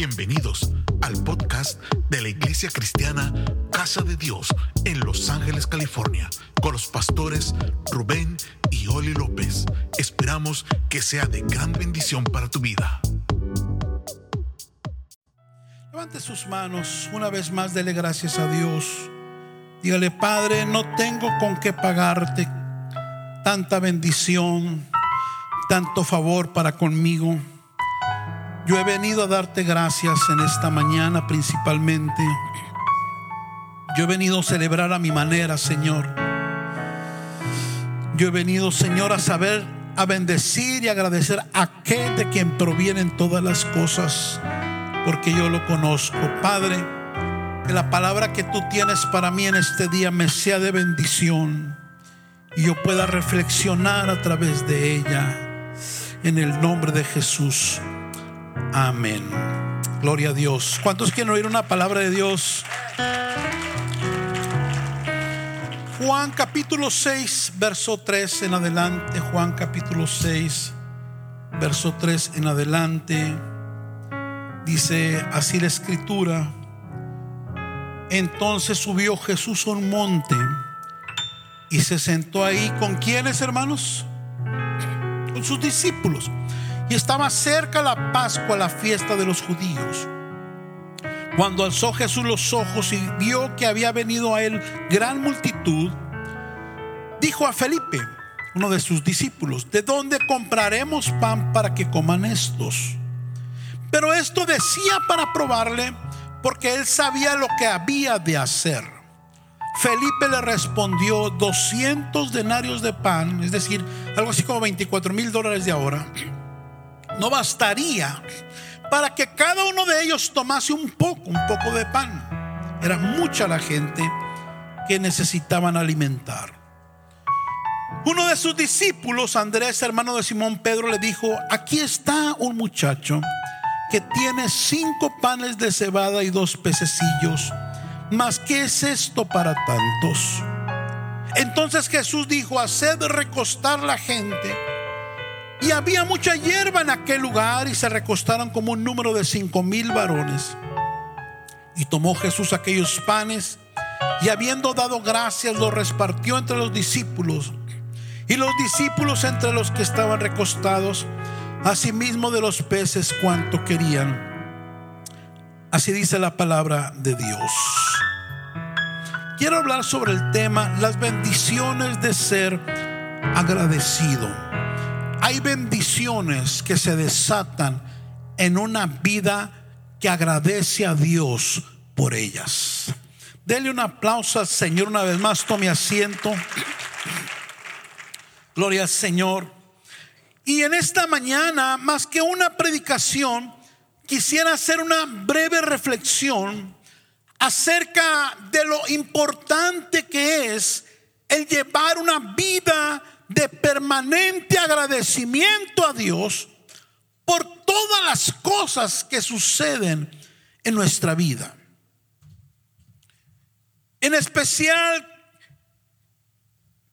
Bienvenidos al podcast de la Iglesia Cristiana Casa de Dios en Los Ángeles, California, con los pastores Rubén y Oli López. Esperamos que sea de gran bendición para tu vida. Levante sus manos, una vez más dele gracias a Dios. Dígale, Padre, no tengo con qué pagarte tanta bendición, tanto favor para conmigo. Yo he venido a darte gracias en esta mañana principalmente. Yo he venido a celebrar a mi manera, Señor. Yo he venido, Señor, a saber, a bendecir y agradecer a aquel de quien provienen todas las cosas, porque yo lo conozco. Padre, que la palabra que tú tienes para mí en este día me sea de bendición y yo pueda reflexionar a través de ella. En el nombre de Jesús. Amén. Gloria a Dios. ¿Cuántos quieren oír una palabra de Dios? Juan capítulo 6, verso 3 en adelante. Juan capítulo 6, verso 3 en adelante. Dice así la escritura. Entonces subió Jesús a un monte y se sentó ahí con quienes, hermanos? Con sus discípulos. Y estaba cerca la Pascua, la fiesta de los judíos. Cuando alzó Jesús los ojos y vio que había venido a él gran multitud, dijo a Felipe, uno de sus discípulos, ¿de dónde compraremos pan para que coman estos? Pero esto decía para probarle, porque él sabía lo que había de hacer. Felipe le respondió 200 denarios de pan, es decir, algo así como 24 mil dólares de ahora, no bastaría para que cada uno de ellos tomase un poco, un poco de pan. Era mucha la gente que necesitaban alimentar. Uno de sus discípulos, Andrés, hermano de Simón Pedro, le dijo, aquí está un muchacho que tiene cinco panes de cebada y dos pececillos mas ¿qué es esto para tantos? Entonces Jesús dijo, haced recostar la gente. Y había mucha hierba en aquel lugar y se recostaron como un número de cinco mil varones. Y tomó Jesús aquellos panes y habiendo dado gracias los repartió entre los discípulos. Y los discípulos entre los que estaban recostados, asimismo de los peces cuanto querían. Así dice la palabra de Dios. Quiero hablar sobre el tema las bendiciones de ser agradecido. Hay bendiciones que se desatan en una vida que agradece a Dios por ellas. Dele un aplauso al Señor una vez más, tome asiento. Gloria al Señor. Y en esta mañana, más que una predicación, quisiera hacer una breve reflexión acerca de lo importante que es el llevar una vida de permanente agradecimiento a Dios por todas las cosas que suceden en nuestra vida. En especial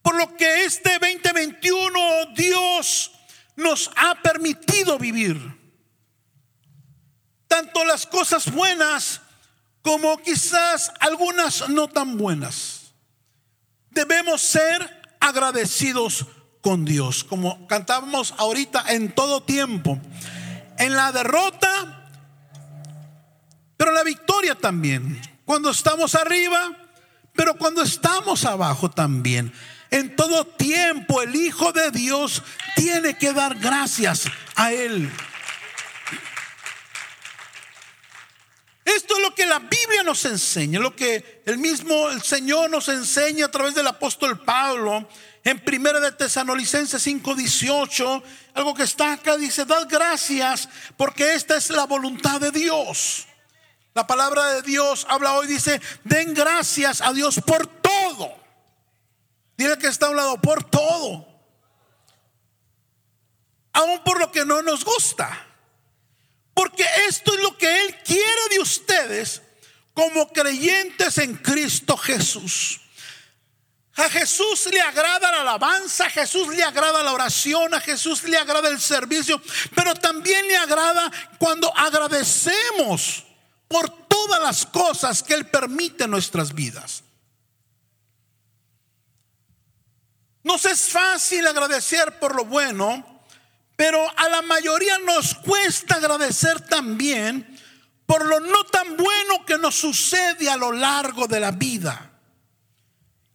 por lo que este 2021 Dios nos ha permitido vivir tanto las cosas buenas como quizás algunas no tan buenas. Debemos ser agradecidos con Dios, como cantábamos ahorita en todo tiempo, en la derrota, pero la victoria también, cuando estamos arriba, pero cuando estamos abajo también. En todo tiempo el Hijo de Dios tiene que dar gracias a Él. Esto es lo que la Biblia nos enseña, lo que el mismo el Señor nos enseña a través del apóstol Pablo en Primera de Tesanolicenses 5:18, algo que está acá dice, "Dad gracias porque esta es la voluntad de Dios." La palabra de Dios habla hoy dice, "Den gracias a Dios por todo." Dile que está hablando por todo. Aún por lo que no nos gusta. Porque esto es lo que Él quiere de ustedes como creyentes en Cristo Jesús. A Jesús le agrada la alabanza, a Jesús le agrada la oración, a Jesús le agrada el servicio, pero también le agrada cuando agradecemos por todas las cosas que Él permite en nuestras vidas. Nos es fácil agradecer por lo bueno, pero a la mayoría nos cuesta agradecer también por lo no tan bueno que nos sucede a lo largo de la vida.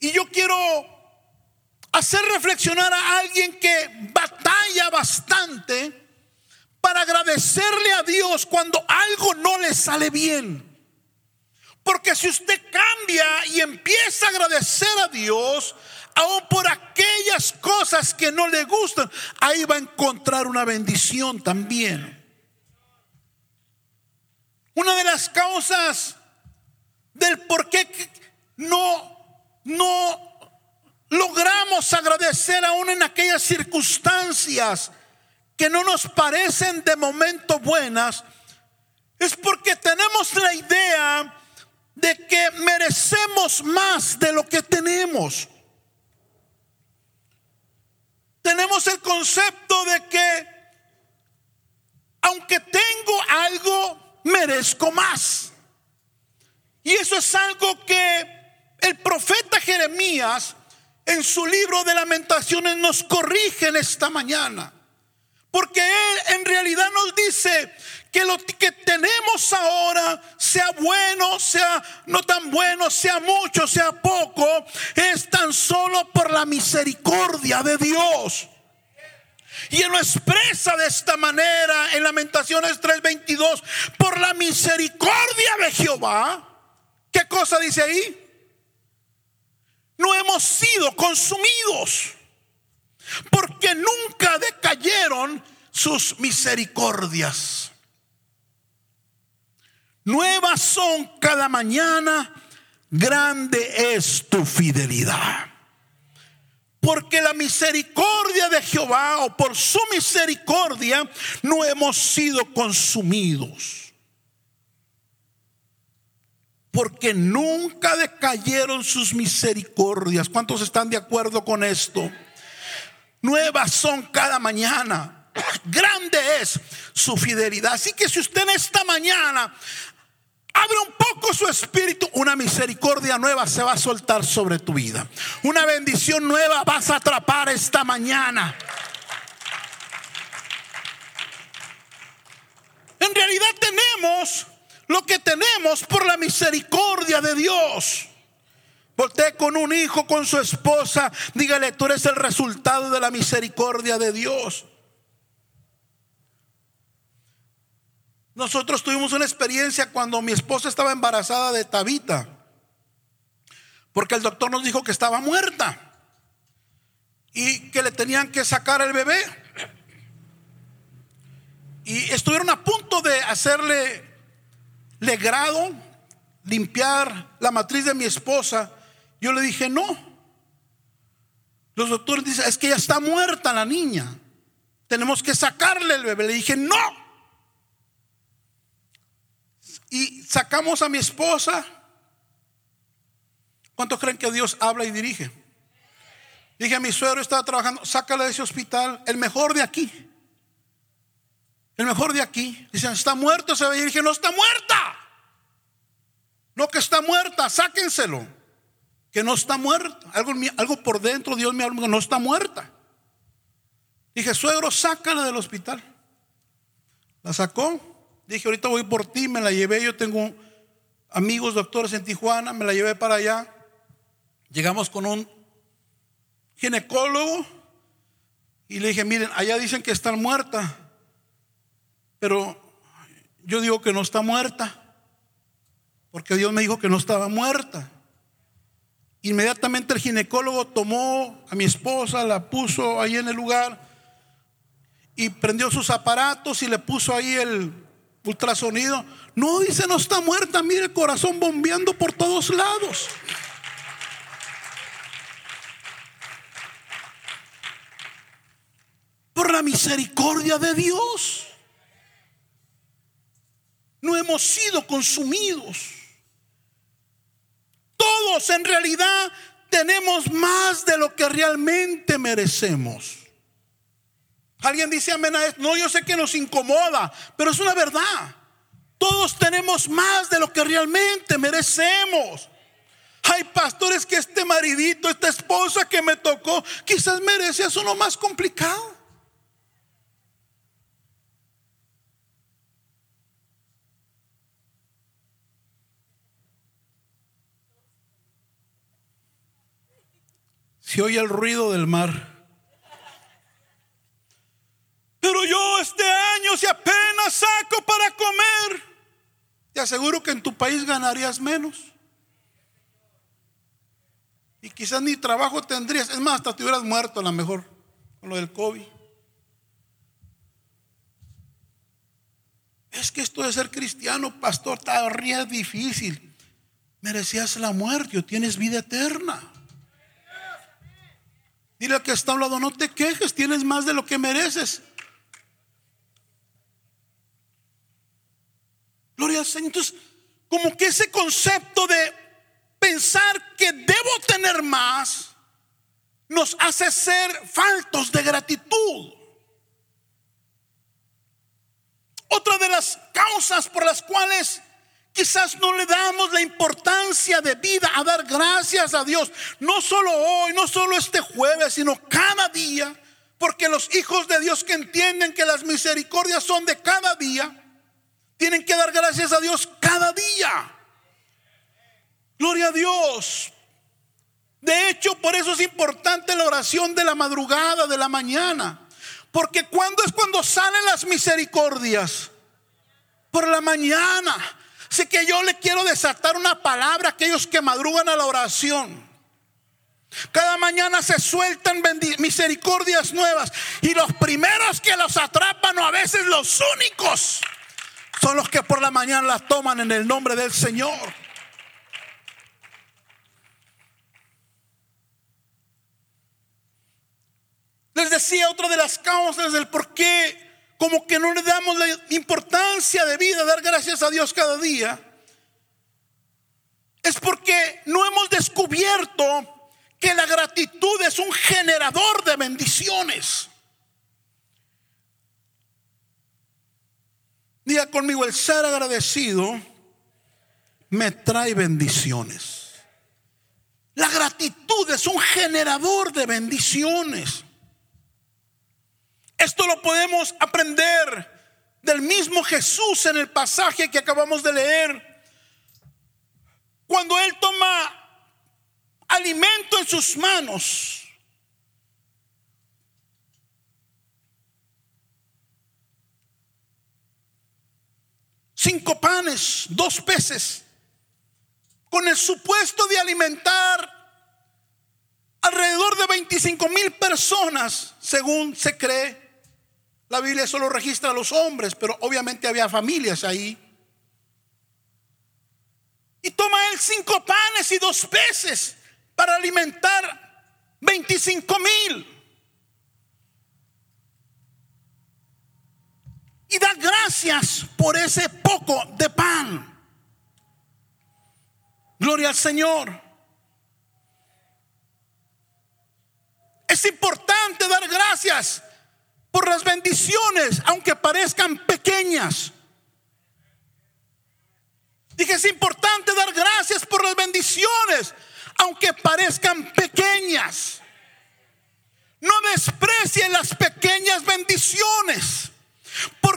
Y yo quiero hacer reflexionar a alguien que batalla bastante para agradecerle a Dios cuando algo no le sale bien. Porque si usted cambia y empieza a agradecer a Dios, aún por aquellas cosas que no le gustan, ahí va a encontrar una bendición también. Una de las causas del por qué no, no logramos agradecer aún en aquellas circunstancias que no nos parecen de momento buenas, es porque tenemos la idea de que merecemos más de lo que tenemos. Tenemos el concepto de que aunque tengo algo, merezco más. Y eso es algo que el profeta Jeremías en su libro de lamentaciones nos corrige en esta mañana. Porque Él en realidad nos dice que lo que tenemos ahora, sea bueno, sea no tan bueno, sea mucho, sea poco, es tan solo por la misericordia de Dios. Y Él lo expresa de esta manera en Lamentaciones 3:22, por la misericordia de Jehová. ¿Qué cosa dice ahí? No hemos sido consumidos porque nunca decayeron sus misericordias. Nuevas son cada mañana, grande es tu fidelidad. Porque la misericordia de Jehová o por su misericordia no hemos sido consumidos. Porque nunca decayeron sus misericordias. ¿Cuántos están de acuerdo con esto? Nuevas son cada mañana. Grande es su fidelidad. Así que si usted en esta mañana abre un poco su espíritu, una misericordia nueva se va a soltar sobre tu vida. Una bendición nueva vas a atrapar esta mañana. En realidad tenemos lo que tenemos por la misericordia de Dios. Voltee con un hijo, con su esposa. Dígale, tú eres el resultado de la misericordia de Dios. Nosotros tuvimos una experiencia cuando mi esposa estaba embarazada de Tabita. Porque el doctor nos dijo que estaba muerta. Y que le tenían que sacar el bebé. Y estuvieron a punto de hacerle legrado, limpiar la matriz de mi esposa yo le dije, no. Los doctores dicen, es que ya está muerta la niña. Tenemos que sacarle el bebé. Le dije, no. Y sacamos a mi esposa. ¿Cuántos creen que Dios habla y dirige? Dije mi suegro, estaba trabajando, sácale de ese hospital, el mejor de aquí. El mejor de aquí. Dicen, está muerto se ve. Y dije, no está muerta. No que está muerta, sáquenselo que no está muerta. Algo, algo por dentro, Dios me habla, no está muerta. Dije, suegro, sácala del hospital. La sacó. Dije, ahorita voy por ti, me la llevé. Yo tengo amigos doctores en Tijuana, me la llevé para allá. Llegamos con un ginecólogo y le dije, miren, allá dicen que está muerta, pero yo digo que no está muerta, porque Dios me dijo que no estaba muerta. Inmediatamente el ginecólogo tomó a mi esposa, la puso ahí en el lugar y prendió sus aparatos y le puso ahí el ultrasonido. No, dice, no está muerta, mire el corazón bombeando por todos lados. Por la misericordia de Dios. No hemos sido consumidos. Todos en realidad tenemos más de lo que realmente merecemos. Alguien dice amén a esto. No, yo sé que nos incomoda, pero es una verdad. Todos tenemos más de lo que realmente merecemos. Hay pastores que este maridito, esta esposa que me tocó, quizás merece eso no más complicado. Si oye el ruido del mar. Pero yo este año si apenas saco para comer, te aseguro que en tu país ganarías menos. Y quizás ni trabajo tendrías. Es más, hasta te hubieras muerto a lo mejor con lo del COVID. Es que esto de ser cristiano, pastor, está difícil. Merecías la muerte o tienes vida eterna. Dile al que está hablando, no te quejes, tienes más de lo que mereces. Gloria al Señor. Entonces, como que ese concepto de pensar que debo tener más nos hace ser faltos de gratitud. Otra de las causas por las cuales Quizás no le damos la importancia de vida a dar gracias a Dios. No solo hoy, no solo este jueves, sino cada día. Porque los hijos de Dios que entienden que las misericordias son de cada día, tienen que dar gracias a Dios cada día. Gloria a Dios. De hecho, por eso es importante la oración de la madrugada, de la mañana. Porque cuando es cuando salen las misericordias? Por la mañana. Así que yo le quiero desatar una palabra a aquellos que madrugan a la oración. Cada mañana se sueltan misericordias nuevas y los primeros que los atrapan o a veces los únicos son los que por la mañana las toman en el nombre del Señor. Les decía otra de las causas del por qué como que no le damos la importancia de vida, dar gracias a Dios cada día, es porque no hemos descubierto que la gratitud es un generador de bendiciones. Diga conmigo, el ser agradecido me trae bendiciones. La gratitud es un generador de bendiciones. Esto lo podemos aprender del mismo Jesús en el pasaje que acabamos de leer. Cuando Él toma alimento en sus manos. Cinco panes, dos peces, con el supuesto de alimentar alrededor de 25 mil personas, según se cree. La Biblia solo registra a los hombres, pero obviamente había familias ahí. Y toma él cinco panes y dos peces para alimentar 25 mil. Y da gracias por ese poco de pan. Gloria al Señor. Es importante dar gracias por las bendiciones, aunque parezcan pequeñas. Dije, es importante dar gracias por las bendiciones, aunque parezcan pequeñas. No desprecien las pequeñas bendiciones.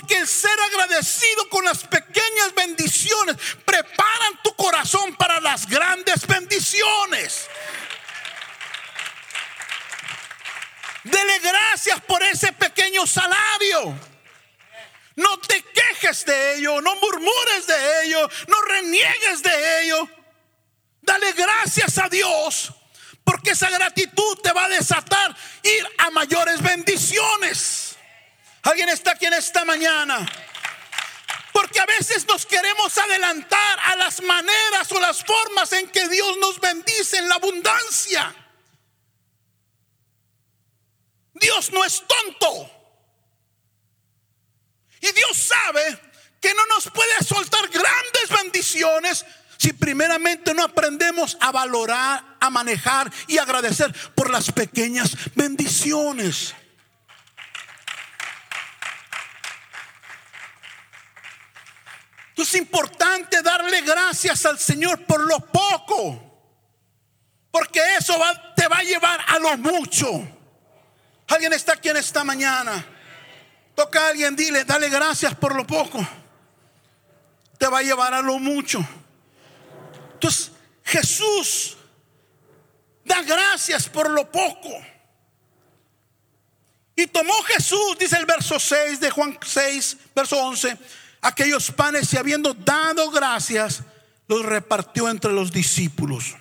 Porque el ser agradecido con las pequeñas bendiciones preparan tu corazón para las grandes bendiciones. Dele gracias por ese pequeño salario. No te quejes de ello, no murmures de ello, no reniegues de ello. Dale gracias a Dios, porque esa gratitud te va a desatar ir a mayores bendiciones. ¿Alguien está aquí en esta mañana? Porque a veces nos queremos adelantar a las maneras o las formas en que Dios nos bendice en la abundancia. Dios no es tonto. Y Dios sabe que no nos puede soltar grandes bendiciones si primeramente no aprendemos a valorar, a manejar y agradecer por las pequeñas bendiciones. Es importante darle gracias al Señor por lo poco. Porque eso te va a llevar a lo mucho. Alguien está aquí en esta mañana. Toca a alguien, dile, dale gracias por lo poco. Te va a llevar a lo mucho. Entonces, Jesús da gracias por lo poco. Y tomó Jesús, dice el verso 6 de Juan 6, verso 11 aquellos panes y habiendo dado gracias, los repartió entre los discípulos.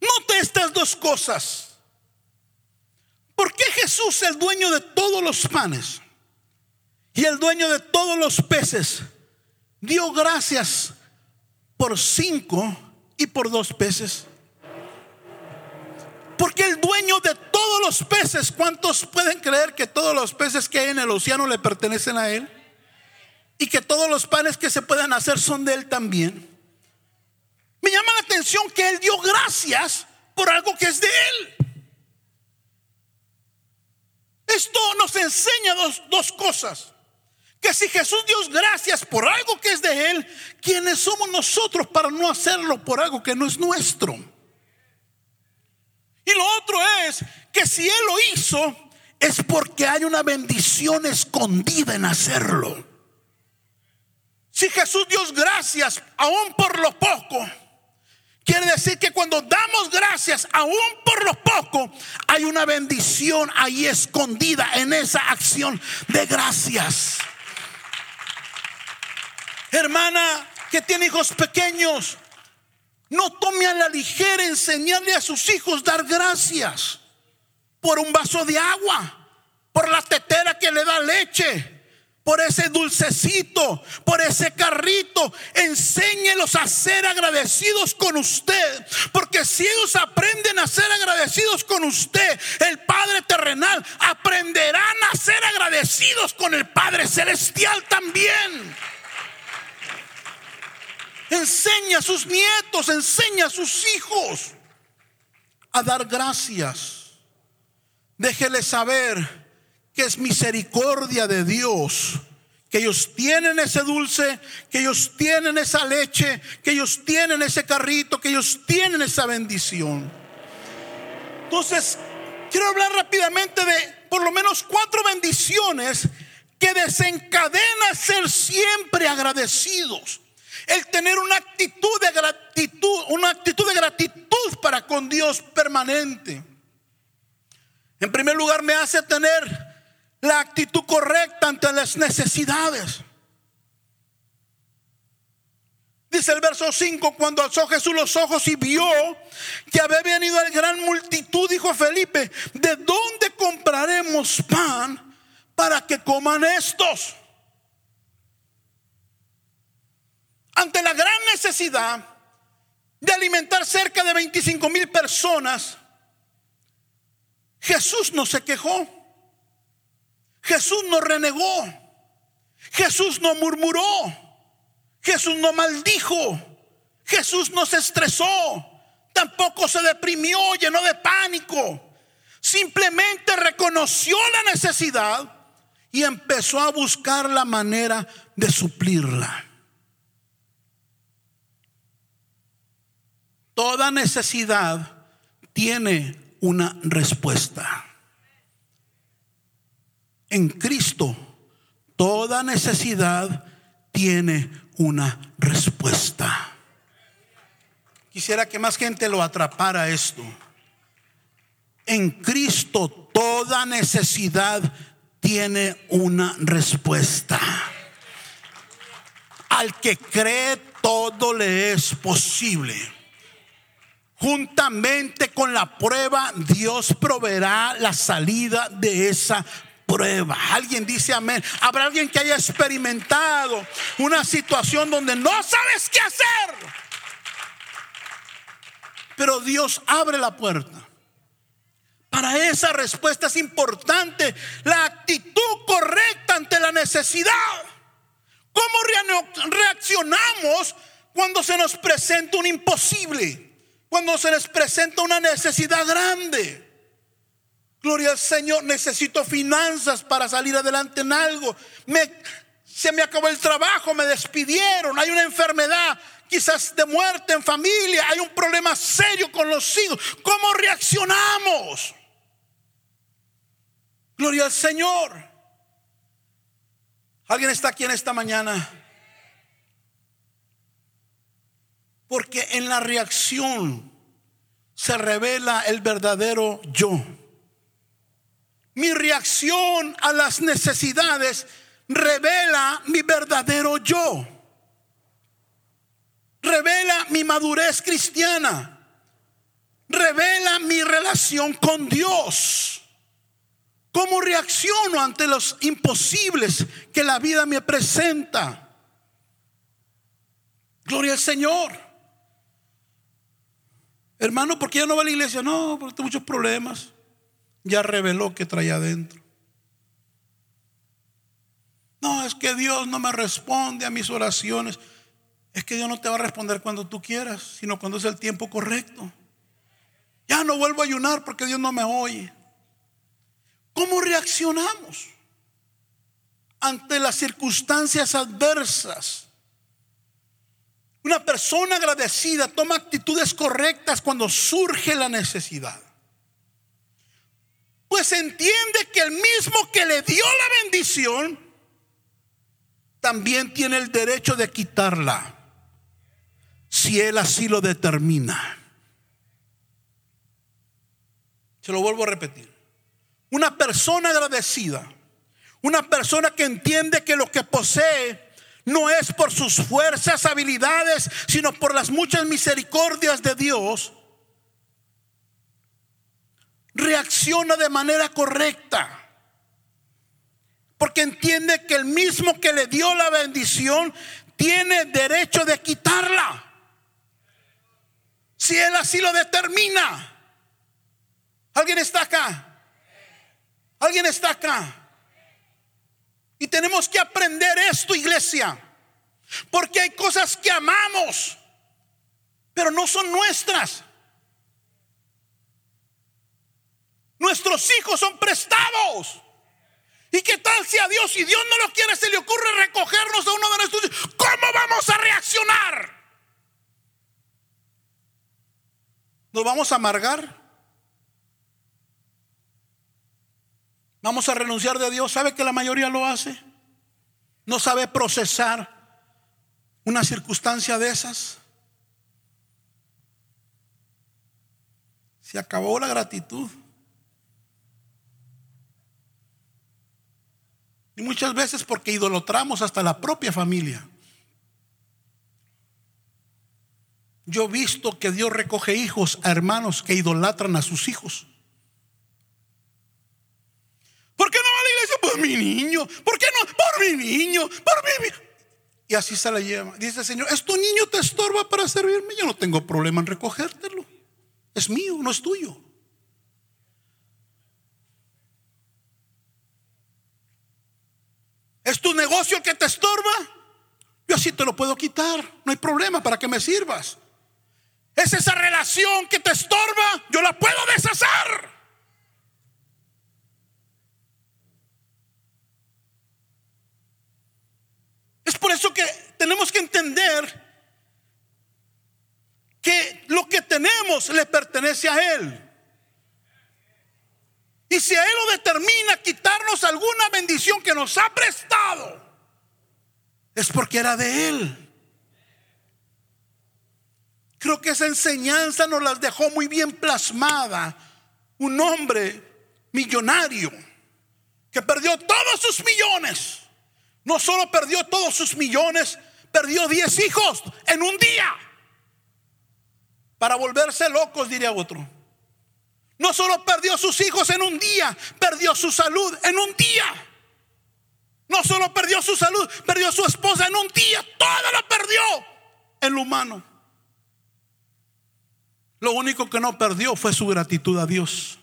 Note estas dos cosas. ¿Por qué Jesús, el dueño de todos los panes y el dueño de todos los peces, dio gracias por cinco y por dos peces? Porque el dueño de todos los peces, ¿cuántos pueden creer que todos los peces que hay en el océano le pertenecen a Él? Y que todos los panes que se puedan hacer son de Él también. Me llama la atención que Él dio gracias por algo que es de Él. Esto nos enseña dos, dos cosas. Que si Jesús dio gracias por algo que es de Él, ¿quiénes somos nosotros para no hacerlo por algo que no es nuestro? Y lo otro es que si Él lo hizo, es porque hay una bendición escondida en hacerlo. Si Jesús dio gracias aún por lo poco, quiere decir que cuando damos gracias aún por lo poco, hay una bendición ahí escondida en esa acción de gracias. Hermana que tiene hijos pequeños, no tome a la ligera enseñarle a sus hijos dar gracias por un vaso de agua, por la tetera que le da leche, por ese dulcecito, por ese carrito. Enséñelos a ser agradecidos con usted. Porque si ellos aprenden a ser agradecidos con usted, el Padre terrenal, aprenderán a ser agradecidos con el Padre celestial también. Enseña a sus nietos, enseña a sus hijos a dar gracias. Déjeles saber que es misericordia de Dios. Que ellos tienen ese dulce, que ellos tienen esa leche, que ellos tienen ese carrito, que ellos tienen esa bendición. Entonces, quiero hablar rápidamente de por lo menos cuatro bendiciones que desencadena ser siempre agradecidos el tener una actitud de gratitud, una actitud de gratitud para con Dios permanente. En primer lugar, me hace tener la actitud correcta ante las necesidades. Dice el verso 5, cuando alzó Jesús los ojos y vio que había venido la gran multitud, dijo Felipe, ¿de dónde compraremos pan para que coman estos? Ante la gran necesidad de alimentar cerca de 25 mil personas, Jesús no se quejó, Jesús no renegó, Jesús no murmuró, Jesús no maldijo, Jesús no se estresó, tampoco se deprimió, llenó de pánico, simplemente reconoció la necesidad y empezó a buscar la manera de suplirla. Toda necesidad tiene una respuesta. En Cristo, toda necesidad tiene una respuesta. Quisiera que más gente lo atrapara esto. En Cristo toda necesidad tiene una respuesta. Al que cree todo le es posible. Juntamente con la prueba, Dios proveerá la salida de esa prueba. Alguien dice amén. Habrá alguien que haya experimentado una situación donde no sabes qué hacer. Pero Dios abre la puerta. Para esa respuesta es importante la actitud correcta ante la necesidad. ¿Cómo reaccionamos cuando se nos presenta un imposible? Cuando se les presenta una necesidad grande. Gloria al Señor, necesito finanzas para salir adelante en algo. se me acabó el trabajo, me despidieron, hay una enfermedad, quizás de muerte en familia, hay un problema serio con los hijos. ¿Cómo reaccionamos? Gloria al Señor. ¿Alguien está aquí en esta mañana? Porque en la reacción se revela el verdadero yo. Mi reacción a las necesidades revela mi verdadero yo. Revela mi madurez cristiana. Revela mi relación con Dios. ¿Cómo reacciono ante los imposibles que la vida me presenta? Gloria al Señor. Hermano, ¿por qué ya no va a la iglesia? No, porque tengo muchos problemas. Ya reveló que traía adentro. No, es que Dios no me responde a mis oraciones. Es que Dios no te va a responder cuando tú quieras, sino cuando es el tiempo correcto. Ya no vuelvo a ayunar porque Dios no me oye. ¿Cómo reaccionamos ante las circunstancias adversas? Una persona agradecida toma actitudes correctas cuando surge la necesidad. Pues entiende que el mismo que le dio la bendición también tiene el derecho de quitarla si él así lo determina. Se lo vuelvo a repetir. Una persona agradecida, una persona que entiende que lo que posee no es por sus fuerzas, habilidades, sino por las muchas misericordias de Dios, reacciona de manera correcta. Porque entiende que el mismo que le dio la bendición tiene derecho de quitarla. Si él así lo determina. ¿Alguien está acá? ¿Alguien está acá? Y tenemos que aprender esto, iglesia. Porque hay cosas que amamos, pero no son nuestras. Nuestros hijos son prestados. ¿Y qué tal si a Dios, si Dios no lo quiere, se le ocurre recogernos a uno de nuestros hijos? ¿Cómo vamos a reaccionar? ¿Nos vamos a amargar? Vamos a renunciar de Dios. ¿Sabe que la mayoría lo hace? No sabe procesar una circunstancia de esas. Se acabó la gratitud. Y muchas veces porque idolatramos hasta la propia familia. Yo he visto que Dios recoge hijos a hermanos que idolatran a sus hijos. ¿Por qué no va a la iglesia? Mi niño. ¿Por qué no? Por mi niño. Por mi. Y así se la lleva. Dice el Señor: ¿Es tu niño te estorba para servirme? Yo no tengo problema en recogértelo. Es mío, no es tuyo. ¿Es tu negocio el que te estorba? Yo así te lo puedo quitar. No hay problema para que me sirvas. Es esa relación que te estorba. Yo la puedo deshacer. Es por eso que tenemos que entender que lo que tenemos le pertenece a Él. Y si a Él lo determina quitarnos alguna bendición que nos ha prestado, es porque era de Él. Creo que esa enseñanza nos las dejó muy bien plasmada. Un hombre millonario que perdió todos sus millones no solo perdió todos sus millones, perdió 10 hijos en un día. Para volverse locos, diría otro. No solo perdió sus hijos en un día, perdió su salud en un día. No solo perdió su salud, perdió su esposa en un día. Todo lo perdió en lo humano. Lo único que no perdió fue su gratitud a Dios.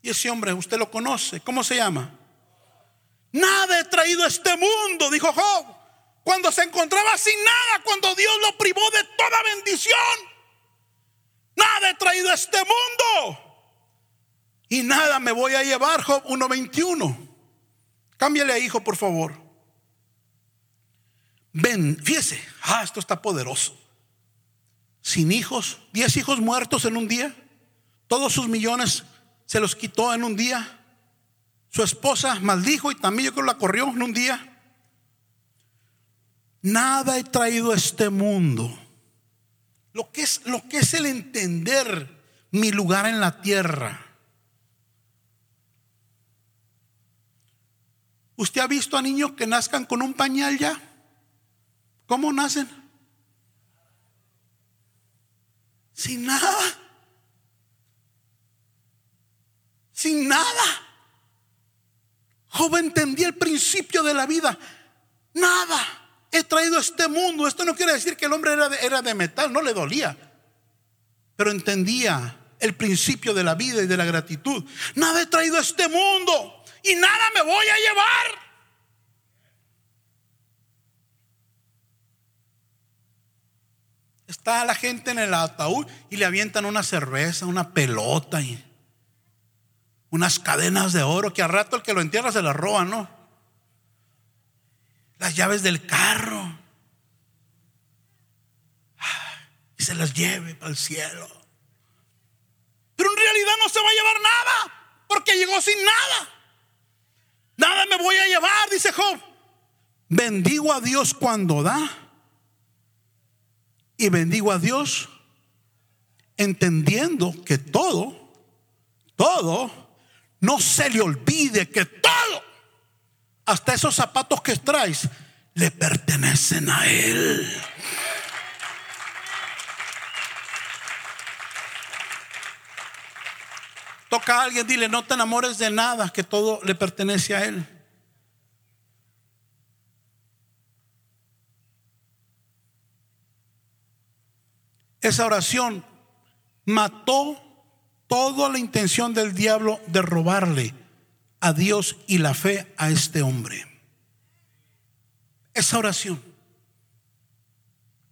Y ese hombre, usted lo conoce. ¿Cómo se llama? Nada he traído a este mundo, dijo Job, cuando se encontraba sin nada, cuando Dios lo privó de toda bendición. Nada he traído a este mundo. Y nada me voy a llevar, Job 1.21. Cámbiale a hijo, por favor. Ven, fíjese, ah, esto está poderoso. Sin hijos, diez hijos muertos en un día, todos sus millones se los quitó en un día. Su esposa maldijo y también yo creo la corrió en un día. Nada he traído a este mundo. Lo que es, lo que es el entender mi lugar en la tierra. ¿Usted ha visto a niños que nazcan con un pañal ya? ¿Cómo nacen? Sin nada. Sin nada. Joven entendía el principio de la vida. Nada. He traído este mundo. Esto no quiere decir que el hombre era de, era de metal, no le dolía. Pero entendía el principio de la vida y de la gratitud. Nada he traído a este mundo y nada me voy a llevar. Está la gente en el ataúd y le avientan una cerveza, una pelota y unas cadenas de oro que al rato el que lo entierra se las roba, ¿no? Las llaves del carro. Y se las lleve para el cielo. Pero en realidad no se va a llevar nada, porque llegó sin nada. Nada me voy a llevar, dice Job. Bendigo a Dios cuando da y bendigo a Dios entendiendo que todo, todo, no se le olvide que todo, hasta esos zapatos que traes, le pertenecen a Él. Toca a alguien, dile, no te enamores de nada, que todo le pertenece a Él. Esa oración mató toda la intención del diablo de robarle a Dios y la fe a este hombre. Esa oración,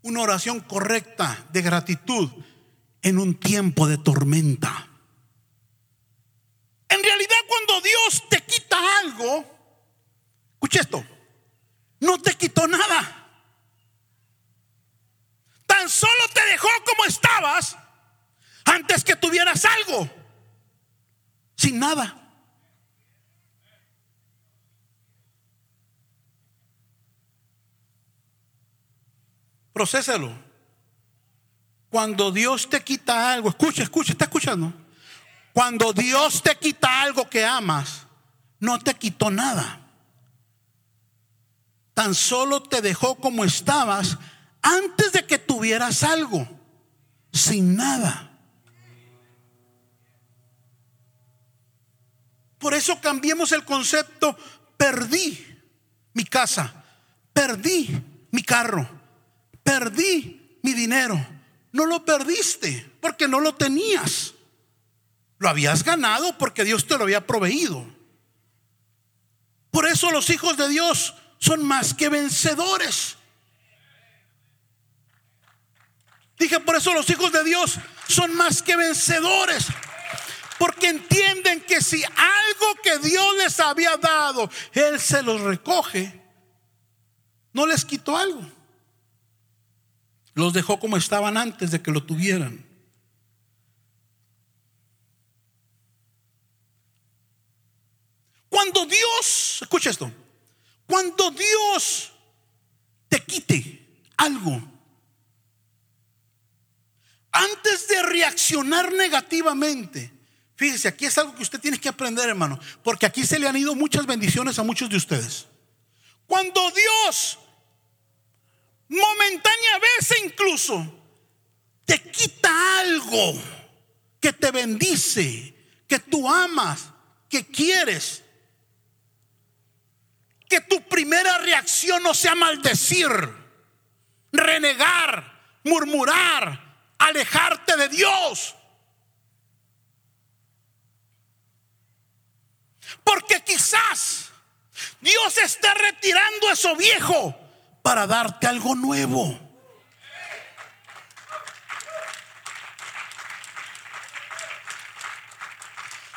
una oración correcta de gratitud en un tiempo de tormenta. En realidad cuando Dios te quita algo, escucha esto, no te quitó nada tan solo te dejó como estabas antes que tuvieras algo, sin nada. Procésalo. Cuando Dios te quita algo, escucha, escucha, está escuchando. Cuando Dios te quita algo que amas, no te quitó nada. Tan solo te dejó como estabas antes de que tuvieras algo, sin nada. Por eso cambiemos el concepto, perdí mi casa, perdí mi carro, perdí mi dinero. No lo perdiste porque no lo tenías. Lo habías ganado porque Dios te lo había proveído. Por eso los hijos de Dios son más que vencedores. Dije, por eso los hijos de Dios son más que vencedores. Porque entienden que si algo que Dios les había dado, Él se los recoge, no les quitó algo. Los dejó como estaban antes de que lo tuvieran. Cuando Dios, escucha esto, cuando Dios te quite algo, antes de reaccionar negativamente, fíjese, aquí es algo que usted tiene que aprender, hermano, porque aquí se le han ido muchas bendiciones a muchos de ustedes. Cuando Dios, momentánea vez incluso, te quita algo que te bendice, que tú amas, que quieres, que tu primera reacción no sea maldecir, renegar, murmurar, alejarte de Dios. Porque quizás Dios está retirando eso viejo para darte algo nuevo.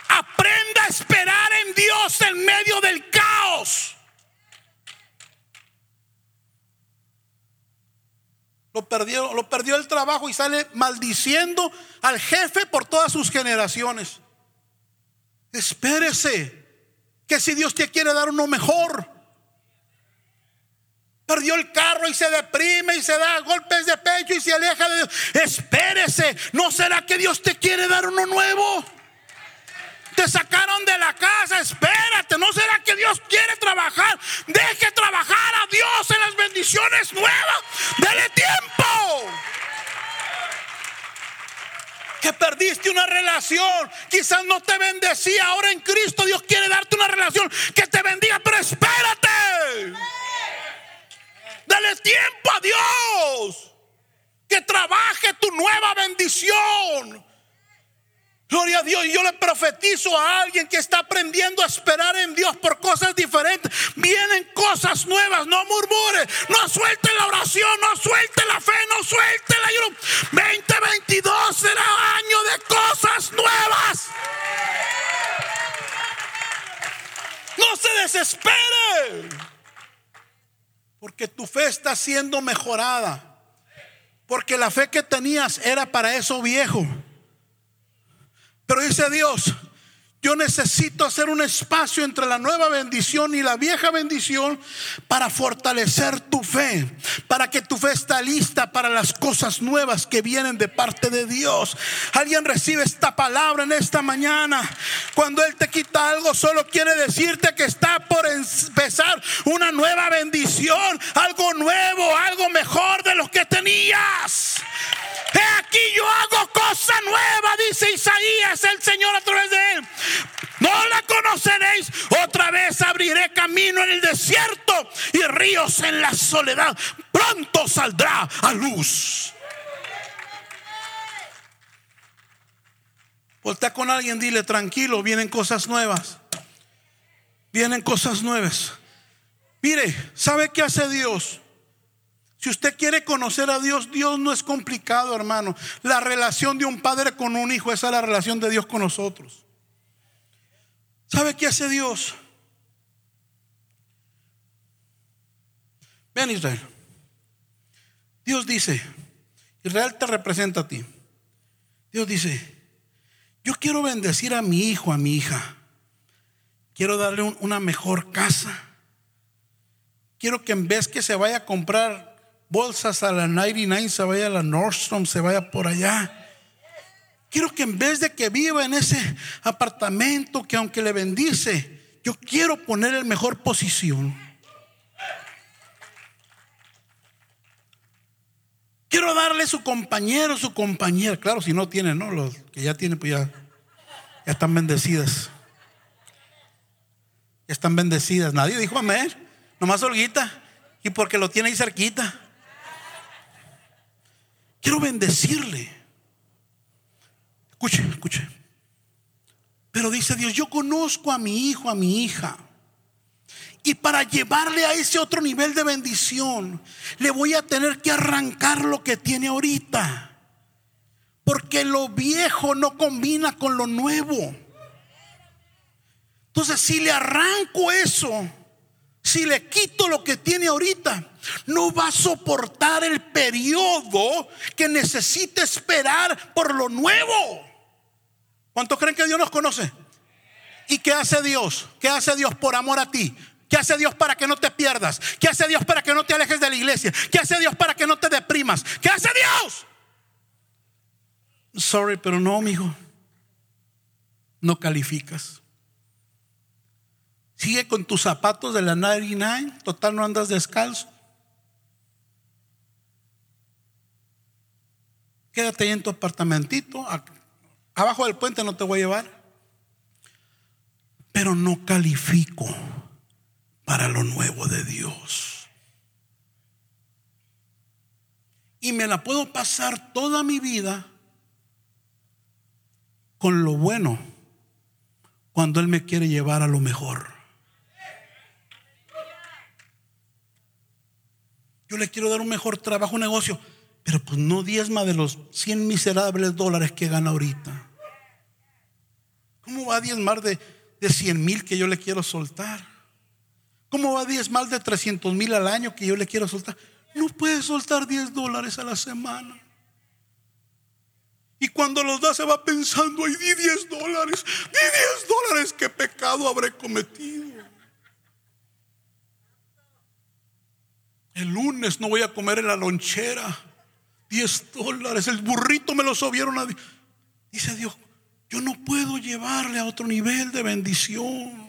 Aprenda a esperar en Dios en medio del caos. Lo perdió, lo perdió el trabajo y sale maldiciendo al jefe por todas sus generaciones. Espérese, que si Dios te quiere dar uno mejor. Perdió el carro y se deprime y se da golpes de pecho y se aleja de Dios. Espérese, ¿no será que Dios te quiere dar uno nuevo? Te sacaron de la casa, espérate, ¿no será que Dios quiere trabajar? Deje trabajar a Dios en las bendiciones nuevas. Dele tiempo que perdiste una relación, quizás no te bendecía, ahora en Cristo Dios quiere darte una relación que te bendiga, pero espérate. Dale tiempo a Dios, que trabaje tu nueva bendición. Gloria a Dios. Y yo le profetizo a alguien que está aprendiendo a esperar en Dios por cosas diferentes. Vienen cosas nuevas. No murmure. No suelte la oración. No suelte la fe. No suelte la ayuno. 2022 será año de cosas nuevas. No se desespere. Porque tu fe está siendo mejorada. Porque la fe que tenías era para eso viejo. Pero dice Dios, yo necesito hacer un espacio entre la nueva bendición y la vieja bendición para fortalecer tu fe, para que tu fe está lista para las cosas nuevas que vienen de parte de Dios. Alguien recibe esta palabra en esta mañana. Cuando Él te quita algo, solo quiere decirte que está por empezar una nueva bendición, algo nuevo, algo mejor de lo que tenías. He aquí yo hago cosa nueva, dice Isaías, el Señor a través de él. No la conoceréis. Otra vez abriré camino en el desierto y ríos en la soledad. Pronto saldrá a luz. Voltea con alguien, dile tranquilo, vienen cosas nuevas. Vienen cosas nuevas. Mire, ¿sabe qué hace Dios? Si usted quiere conocer a Dios, Dios no es complicado, hermano. La relación de un padre con un hijo, esa es la relación de Dios con nosotros. ¿Sabe qué hace Dios? Vean Israel. Dios dice, Israel te representa a ti. Dios dice, yo quiero bendecir a mi hijo, a mi hija. Quiero darle una mejor casa. Quiero que en vez que se vaya a comprar bolsas a la 99, se vaya a la Nordstrom, se vaya por allá. Quiero que en vez de que viva en ese apartamento que aunque le bendice, yo quiero poner en mejor posición. Quiero darle su compañero, su compañera. Claro, si no tiene, no, los que ya tienen, pues ya, ya están bendecidas. Ya están bendecidas. Nadie dijo amén. Nomás Olguita. Y porque lo tiene ahí cerquita. Quiero bendecirle. Escuche, escuche. Pero dice Dios, yo conozco a mi hijo, a mi hija. Y para llevarle a ese otro nivel de bendición, le voy a tener que arrancar lo que tiene ahorita. Porque lo viejo no combina con lo nuevo. Entonces, si le arranco eso, si le quito lo que tiene ahorita, no va a soportar el periodo que necesita esperar por lo nuevo. ¿Cuántos creen que Dios nos conoce? ¿Y qué hace Dios? ¿Qué hace Dios por amor a ti? ¿Qué hace Dios para que no te pierdas? ¿Qué hace Dios para que no te alejes de la iglesia? ¿Qué hace Dios para que no te deprimas? ¿Qué hace Dios? Sorry, pero no, amigo. No calificas. Sigue con tus zapatos de la 99. Total, no andas descalzo. Quédate ahí en tu apartamentito. Abajo del puente no te voy a llevar. Pero no califico para lo nuevo de Dios. Y me la puedo pasar toda mi vida con lo bueno cuando Él me quiere llevar a lo mejor. Yo le quiero dar un mejor trabajo, un negocio, pero pues no diezma de los 100 miserables dólares que gana ahorita. ¿Cómo va a diezmar de, de 100 mil que yo le quiero soltar? ¿Cómo va a diezmar de 300 mil al año que yo le quiero soltar? No puede soltar 10 dólares a la semana. Y cuando los da se va pensando, ay, di 10 dólares, di 10 dólares, ¿qué pecado habré cometido? El lunes no voy a comer en la lonchera. 10 dólares, el burrito me lo subieron a... Dice Dios, yo no puedo llevarle a otro nivel de bendición.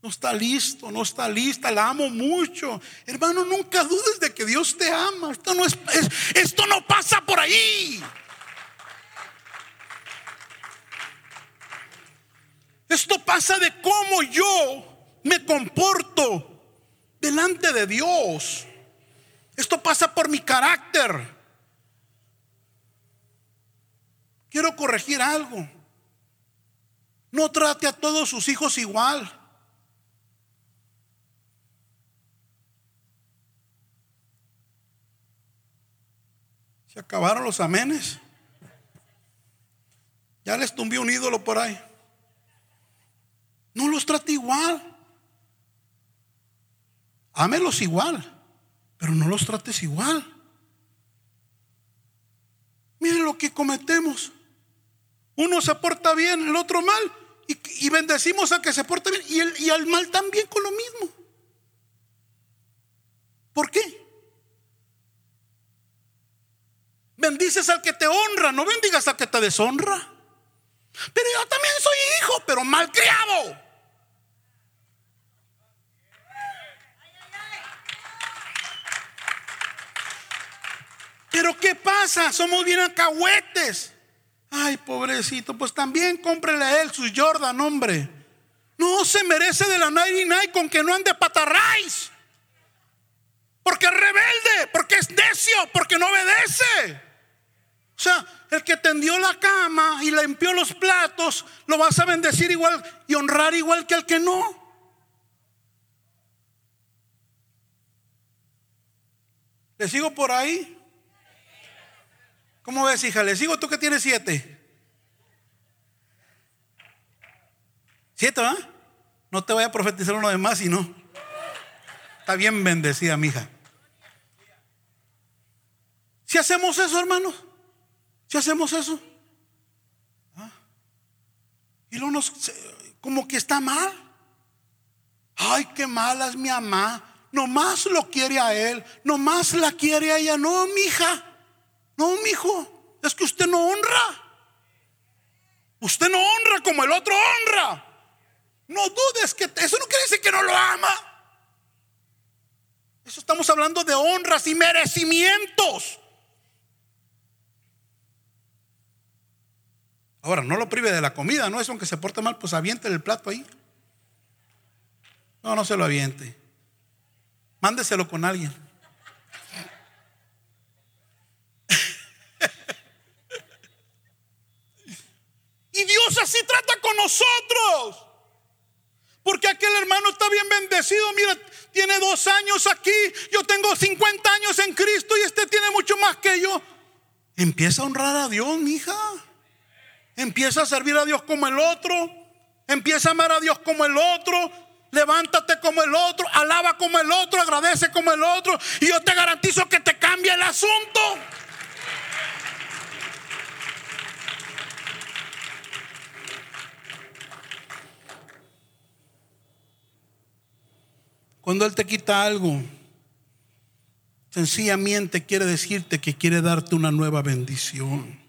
No está listo, no está lista, la amo mucho. Hermano, nunca dudes de que Dios te ama. Esto no, es, esto no pasa por ahí. Esto pasa de cómo yo me comporto delante de Dios. Esto pasa por mi carácter. Quiero corregir algo. No trate a todos sus hijos igual. Se acabaron los amenes. Ya les tumbé un ídolo por ahí. No los trate igual. Ámelos igual, pero no los trates igual. Miren lo que cometemos. Uno se porta bien, el otro mal. Y, bendecimos a que se porte bien. Y, y al mal también con lo mismo. ¿Por qué? Bendices al que te honra, no bendigas al que te deshonra. Pero yo también soy hijo, pero mal Pero ¿qué pasa? Somos bien alcahuetes. Ay, pobrecito, pues también cómprele a él sus Jordan, hombre. No se merece de la night con que no ande patarrais. Porque es rebelde, porque es necio, porque no obedece. O sea, el que tendió la cama y limpió los platos, lo vas a bendecir igual y honrar igual que al que no. ¿Le sigo por ahí? ¿Cómo ves, hija? ¿Le sigo tú que tienes siete? ¿Siete, va? No te voy a profetizar uno de más, si no. Está bien bendecida, mi hija. Si hacemos eso, hermanos, si hacemos eso, ¿Ah? y luego nos, como que está mal. Ay, qué mala es mi mamá. Nomás lo quiere a él, nomás la quiere a ella. No, mi hija. No, mi hijo, es que usted no honra. Usted no honra como el otro honra. No dudes que eso no quiere decir que no lo ama. Eso estamos hablando de honras y merecimientos. Ahora, no lo prive de la comida, ¿no? Es aunque se porte mal, pues aviente el plato ahí. No, no se lo aviente. Mándeselo con alguien. Y Dios así trata con nosotros. Porque aquel hermano está bien bendecido. Mira, tiene dos años aquí. Yo tengo 50 años en Cristo y este tiene mucho más que yo. Empieza a honrar a Dios, hija. Empieza a servir a Dios como el otro. Empieza a amar a Dios como el otro. Levántate como el otro. Alaba como el otro. Agradece como el otro. Y yo te garantizo que te cambia el asunto. Cuando Él te quita algo, sencillamente quiere decirte que quiere darte una nueva bendición.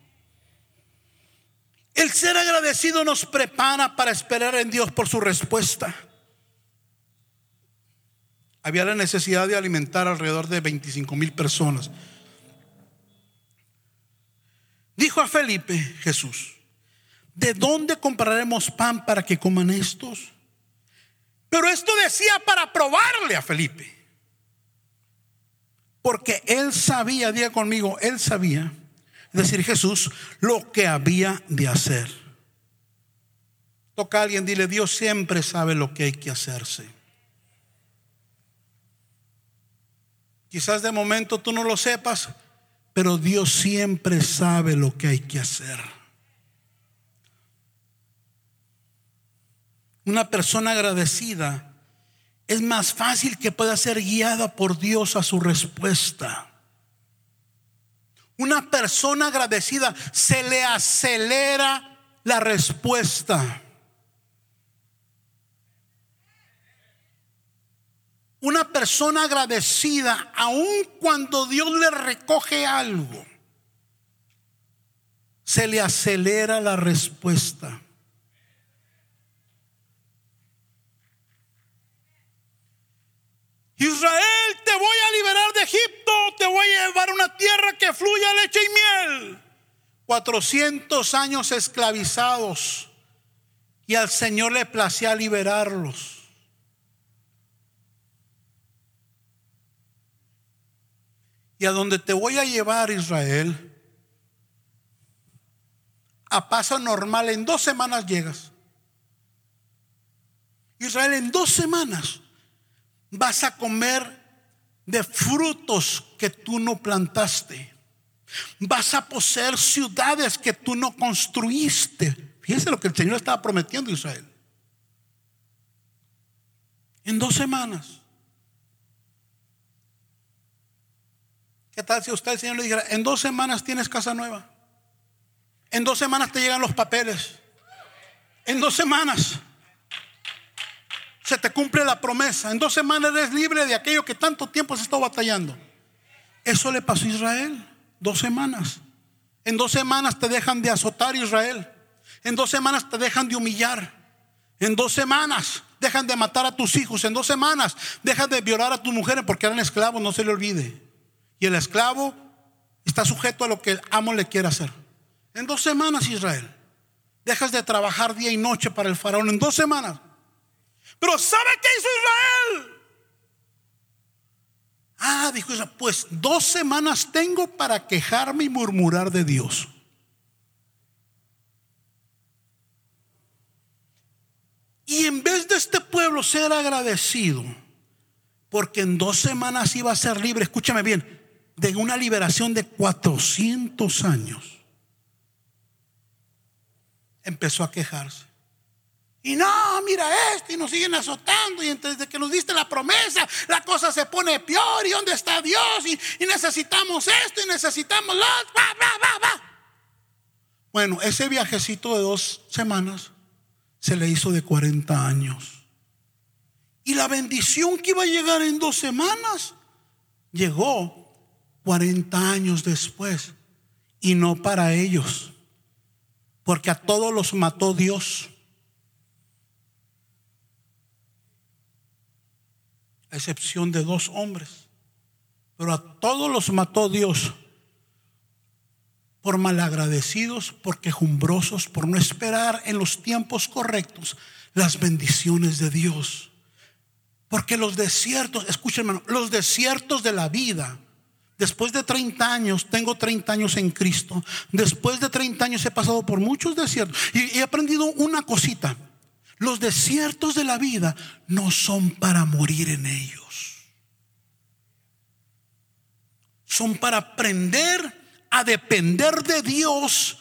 El ser agradecido nos prepara para esperar en Dios por su respuesta. Había la necesidad de alimentar alrededor de 25 mil personas. Dijo a Felipe Jesús, ¿de dónde compraremos pan para que coman estos? Pero esto decía para probarle a Felipe. Porque él sabía, día conmigo, él sabía, es decir, Jesús, lo que había de hacer. Toca a alguien, dile, Dios siempre sabe lo que hay que hacerse. Quizás de momento tú no lo sepas, pero Dios siempre sabe lo que hay que hacer. Una persona agradecida es más fácil que pueda ser guiada por Dios a su respuesta. Una persona agradecida se le acelera la respuesta. Una persona agradecida, aun cuando Dios le recoge algo, se le acelera la respuesta. Israel, te voy a liberar de Egipto, te voy a llevar a una tierra que fluya leche y miel. 400 años esclavizados y al Señor le placía liberarlos. Y a donde te voy a llevar, Israel, a paso normal, en dos semanas llegas. Israel, en dos semanas vas a comer de frutos que tú no plantaste. Vas a poseer ciudades que tú no construiste. Fíjense lo que el Señor estaba prometiendo a Israel. En dos semanas. ¿Qué tal si usted el Señor le dijera, en dos semanas tienes casa nueva? En dos semanas te llegan los papeles. En dos semanas se te cumple la promesa. En dos semanas eres libre de aquello que tanto tiempo has estado batallando. Eso le pasó a Israel. Dos semanas. En dos semanas te dejan de azotar Israel. En dos semanas te dejan de humillar. En dos semanas dejan de matar a tus hijos. En dos semanas dejan de violar a tus mujeres porque eran esclavos, no se le olvide. Y el esclavo está sujeto a lo que el amo le quiere hacer. En dos semanas, Israel. Dejas de trabajar día y noche para el faraón. En dos semanas. Pero ¿sabe qué hizo Israel? Ah, dijo Israel, pues dos semanas tengo para quejarme y murmurar de Dios. Y en vez de este pueblo ser agradecido, porque en dos semanas iba a ser libre, escúchame bien, de una liberación de 400 años, empezó a quejarse. Y no, mira esto, y nos siguen azotando. Y desde que nos diste la promesa, la cosa se pone peor. ¿Y dónde está Dios? Y, necesitamos esto, y necesitamos lo Bueno, ese viajecito de dos semanas se le hizo de 40 años. Y la bendición que iba a llegar en dos semanas llegó 40 años después. Y no para ellos, porque a todos los mató Dios. A excepción de dos hombres. Pero a todos los mató Dios por malagradecidos, por quejumbrosos, por no esperar en los tiempos correctos las bendiciones de Dios. Porque los desiertos, escuchen hermano, los desiertos de la vida, después de 30 años, tengo 30 años en Cristo, después de 30 años he pasado por muchos desiertos y he aprendido una cosita. Los desiertos de la vida no son para morir en ellos. Son para aprender a depender de Dios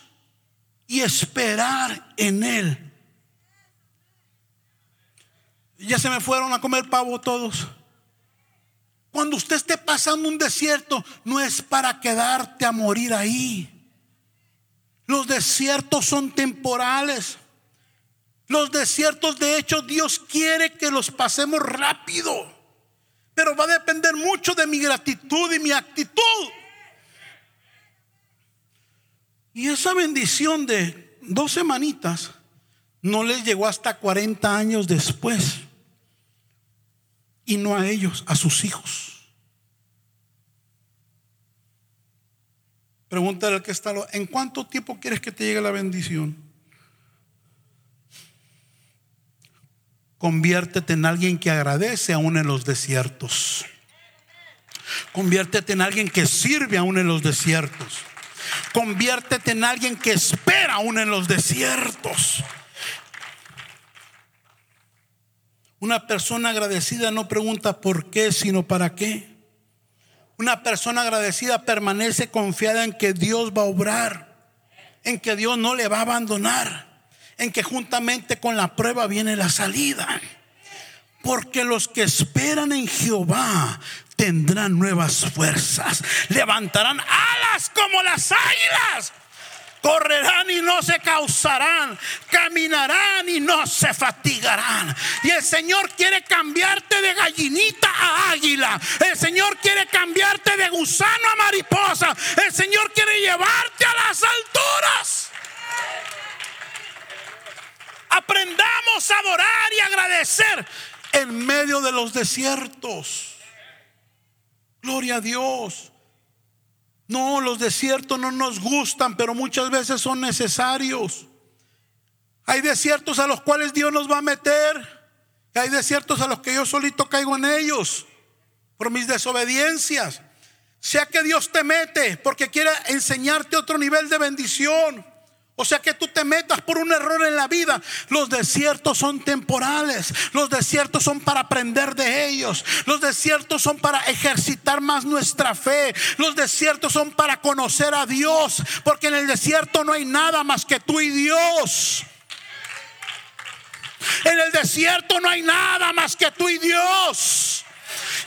y esperar en Él. Ya se me fueron a comer pavo todos. Cuando usted esté pasando un desierto, no es para quedarte a morir ahí. Los desiertos son temporales. Los desiertos, de hecho, Dios quiere que los pasemos rápido. Pero va a depender mucho de mi gratitud y mi actitud. Y esa bendición de dos semanitas no les llegó hasta 40 años después. Y no a ellos, a sus hijos. Pregúntale al que está, ¿en cuánto tiempo quieres que te llegue la bendición? Conviértete en alguien que agradece aún en los desiertos. Conviértete en alguien que sirve aún en los desiertos. Conviértete en alguien que espera aún en los desiertos. Una persona agradecida no pregunta por qué, sino para qué. Una persona agradecida permanece confiada en que Dios va a obrar, en que Dios no le va a abandonar, en que juntamente con la prueba viene la salida. Porque los que esperan en Jehová tendrán nuevas fuerzas, levantarán alas como las águilas correrán y no se causarán, caminarán y no se fatigarán. Y el Señor quiere cambiarte de gallinita a águila. El Señor quiere cambiarte de gusano a mariposa. El Señor quiere llevarte a las alturas. Aprendamos a adorar y agradecer en medio de los desiertos. Gloria a Dios. No, los desiertos no nos gustan, pero muchas veces son necesarios. Hay desiertos a los cuales Dios nos va a meter. Hay desiertos a los que yo solito caigo en ellos por mis desobediencias. Sea que Dios te mete porque quiere enseñarte otro nivel de bendición. O sea que tú te metas por un error en la vida. Los desiertos son temporales. Los desiertos son para aprender de ellos. Los desiertos son para ejercitar más nuestra fe. Los desiertos son para conocer a Dios. Porque en el desierto no hay nada más que tú y Dios. En el desierto no hay nada más que tú y Dios.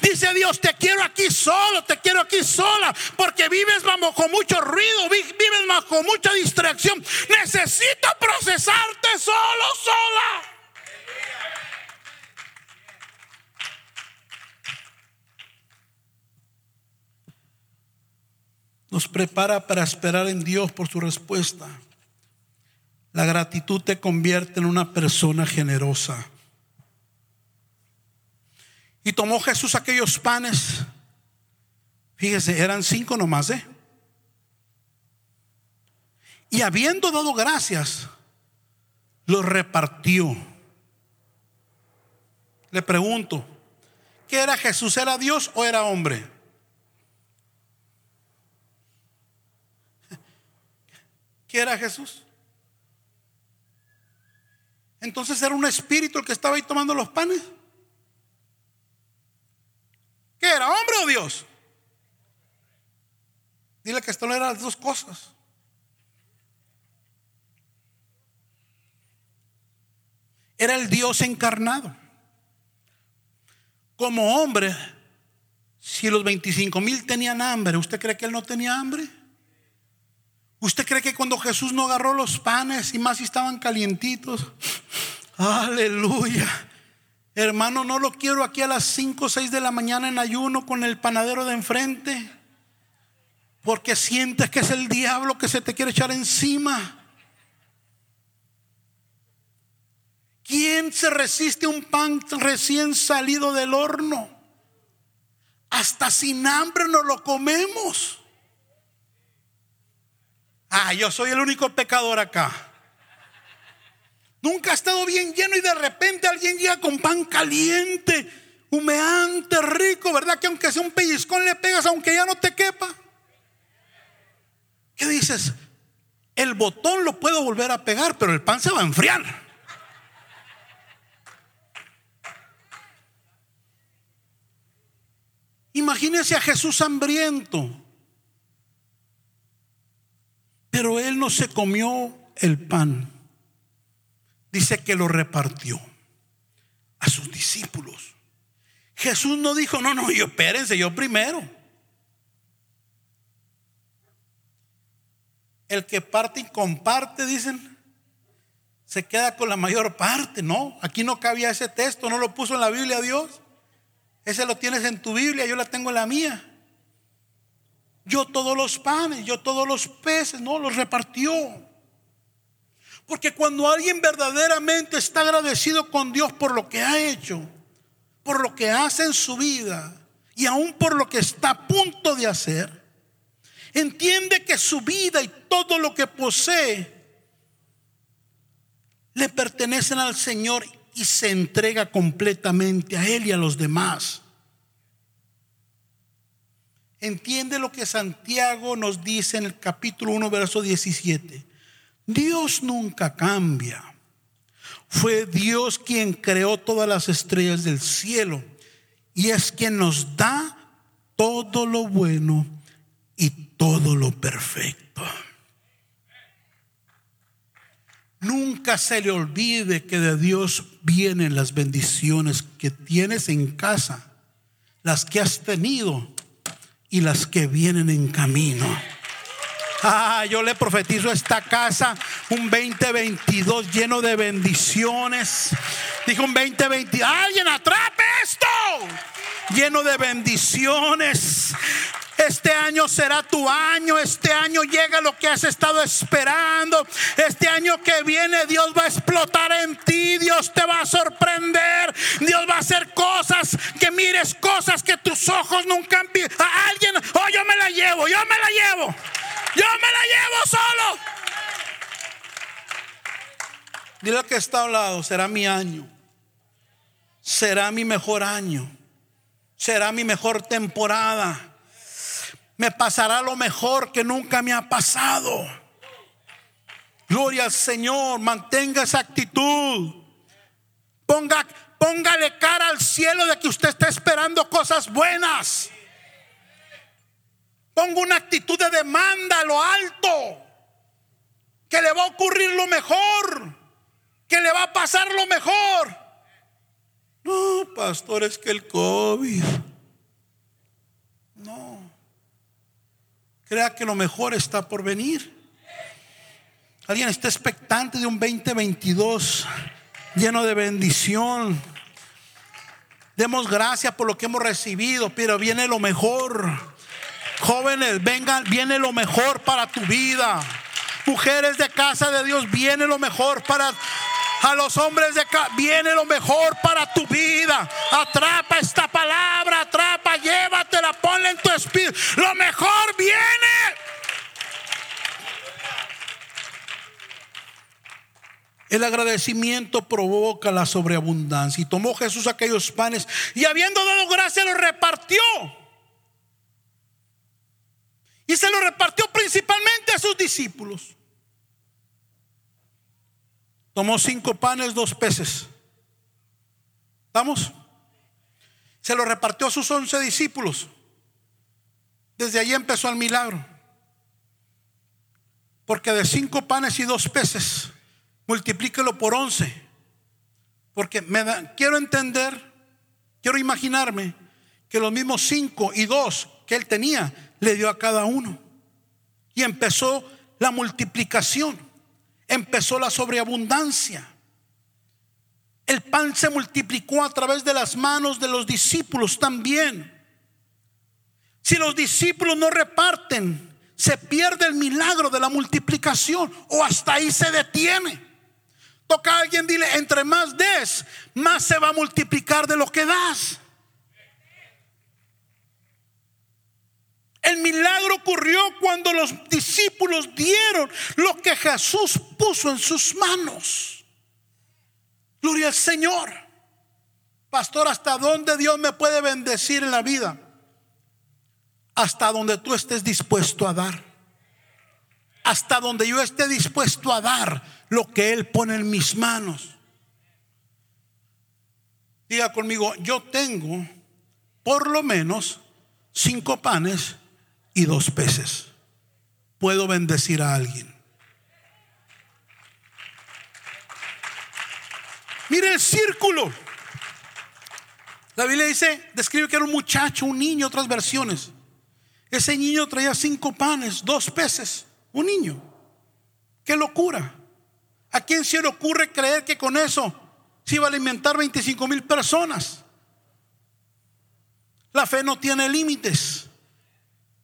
Dice Dios, te quiero aquí solo, te quiero aquí sola, porque vives bajo mucho ruido, vives bajo mucha distracción. Necesito procesarte solo, sola. Nos prepara para esperar en Dios por su respuesta. La gratitud te convierte en una persona generosa. Y tomó Jesús aquellos panes. Fíjese, eran cinco nomás, ¿eh? Y habiendo dado gracias, los repartió. Le pregunto, ¿qué era Jesús? ¿Era Dios o era hombre? ¿Qué era Jesús? Entonces era un espíritu el que estaba ahí tomando los panes. ¿Qué era, hombre o Dios? Dile que esto no eran las dos cosas. Era el Dios encarnado. Como hombre, si los 25 mil tenían hambre, ¿usted cree que él no tenía hambre? ¿Usted cree que cuando Jesús no agarró los panes y más si estaban calientitos? Aleluya. Hermano, no lo quiero aquí a las 5 o 6 de la mañana en ayuno con el panadero de enfrente. Porque sientes que es el diablo que se te quiere echar encima. ¿Quién se resiste a un pan recién salido del horno? Hasta sin hambre no lo comemos. Ah, yo soy el único pecador acá. Nunca ha estado bien lleno y de repente alguien llega con pan caliente, humeante, rico, ¿verdad? Que aunque sea un pellizcón le pegas aunque ya no te quepa. ¿Qué dices? El botón lo puedo volver a pegar, pero el pan se va a enfriar. Imagínese a Jesús hambriento. Pero él no se comió el pan dice que lo repartió a sus discípulos. Jesús no dijo, no, no, yo espérense, yo primero. El que parte y comparte, dicen, se queda con la mayor parte. No, aquí no cabía ese texto, no lo puso en la Biblia Dios. Ese lo tienes en tu Biblia, yo la tengo en la mía. Yo todos los panes, yo todos los peces, no, los repartió. Porque cuando alguien verdaderamente está agradecido con Dios por lo que ha hecho, por lo que hace en su vida y aún por lo que está a punto de hacer, entiende que su vida y todo lo que posee le pertenecen al Señor y se entrega completamente a Él y a los demás. Entiende lo que Santiago nos dice en el capítulo 1, verso 17. Dios nunca cambia. Fue Dios quien creó todas las estrellas del cielo y es quien nos da todo lo bueno y todo lo perfecto. Nunca se le olvide que de Dios vienen las bendiciones que tienes en casa, las que has tenido y las que vienen en camino. Ah, yo le profetizo a esta casa un 2022 lleno de bendiciones. Dijo un 2022, alguien atrape esto. Lleno de bendiciones. Este año será tu año. Este año llega lo que has estado esperando. Este año que viene Dios va a explotar en ti. Dios te va a sorprender. Dios va a hacer cosas que mires cosas que tus ojos nunca han visto. A alguien, oh, yo me la llevo, yo me la llevo. Yo me la llevo solo. Dile que está al lado, será mi año. Será mi mejor año. Será mi mejor temporada. Me pasará lo mejor que nunca me ha pasado. Gloria al Señor, mantenga esa actitud. Ponga, póngale cara al cielo de que usted está esperando cosas buenas. Ponga una actitud de demanda a lo alto. Que le va a ocurrir lo mejor. Que le va a pasar lo mejor. No, pastor, es que el COVID. No. Crea que lo mejor está por venir. Alguien está expectante de un 2022 lleno de bendición. Demos gracias por lo que hemos recibido, pero viene lo mejor. Jóvenes, vengan, viene lo mejor para tu vida. Mujeres de casa de Dios, viene lo mejor para a los hombres de casa, viene lo mejor para tu vida. Atrapa esta palabra, atrapa, llévatela, ponla en tu espíritu. Lo mejor viene. El agradecimiento provoca la sobreabundancia. Y tomó Jesús aquellos panes y habiendo dado gracia los repartió y se lo repartió principalmente a sus discípulos. Tomó cinco panes, dos peces. ¿Estamos? Se lo repartió a sus once discípulos. Desde allí empezó el milagro. Porque de cinco panes y dos peces, multiplíquelo por once. Porque me quiero entender, quiero imaginarme que los mismos cinco y dos que él tenía le dio a cada uno. Y empezó la multiplicación, empezó la sobreabundancia. El pan se multiplicó a través de las manos de los discípulos también. Si los discípulos no reparten, se pierde el milagro de la multiplicación o hasta ahí se detiene. Toca a alguien, dile, entre más des, más se va a multiplicar de lo que das. El milagro ocurrió cuando los discípulos dieron lo que Jesús puso en sus manos. Gloria al Señor. Pastor, ¿hasta dónde Dios me puede bendecir en la vida? Hasta donde tú estés dispuesto a dar. Hasta donde yo esté dispuesto a dar lo que Él pone en mis manos. Diga conmigo, yo tengo por lo menos cinco panes y dos peces. Puedo bendecir a alguien. Mire el círculo. La Biblia dice, describe que era un muchacho, un niño, otras versiones. Ese niño traía cinco panes, dos peces. Un niño. Qué locura. ¿A quién se le ocurre creer que con eso se iba a alimentar 25 mil personas? La fe no tiene límites.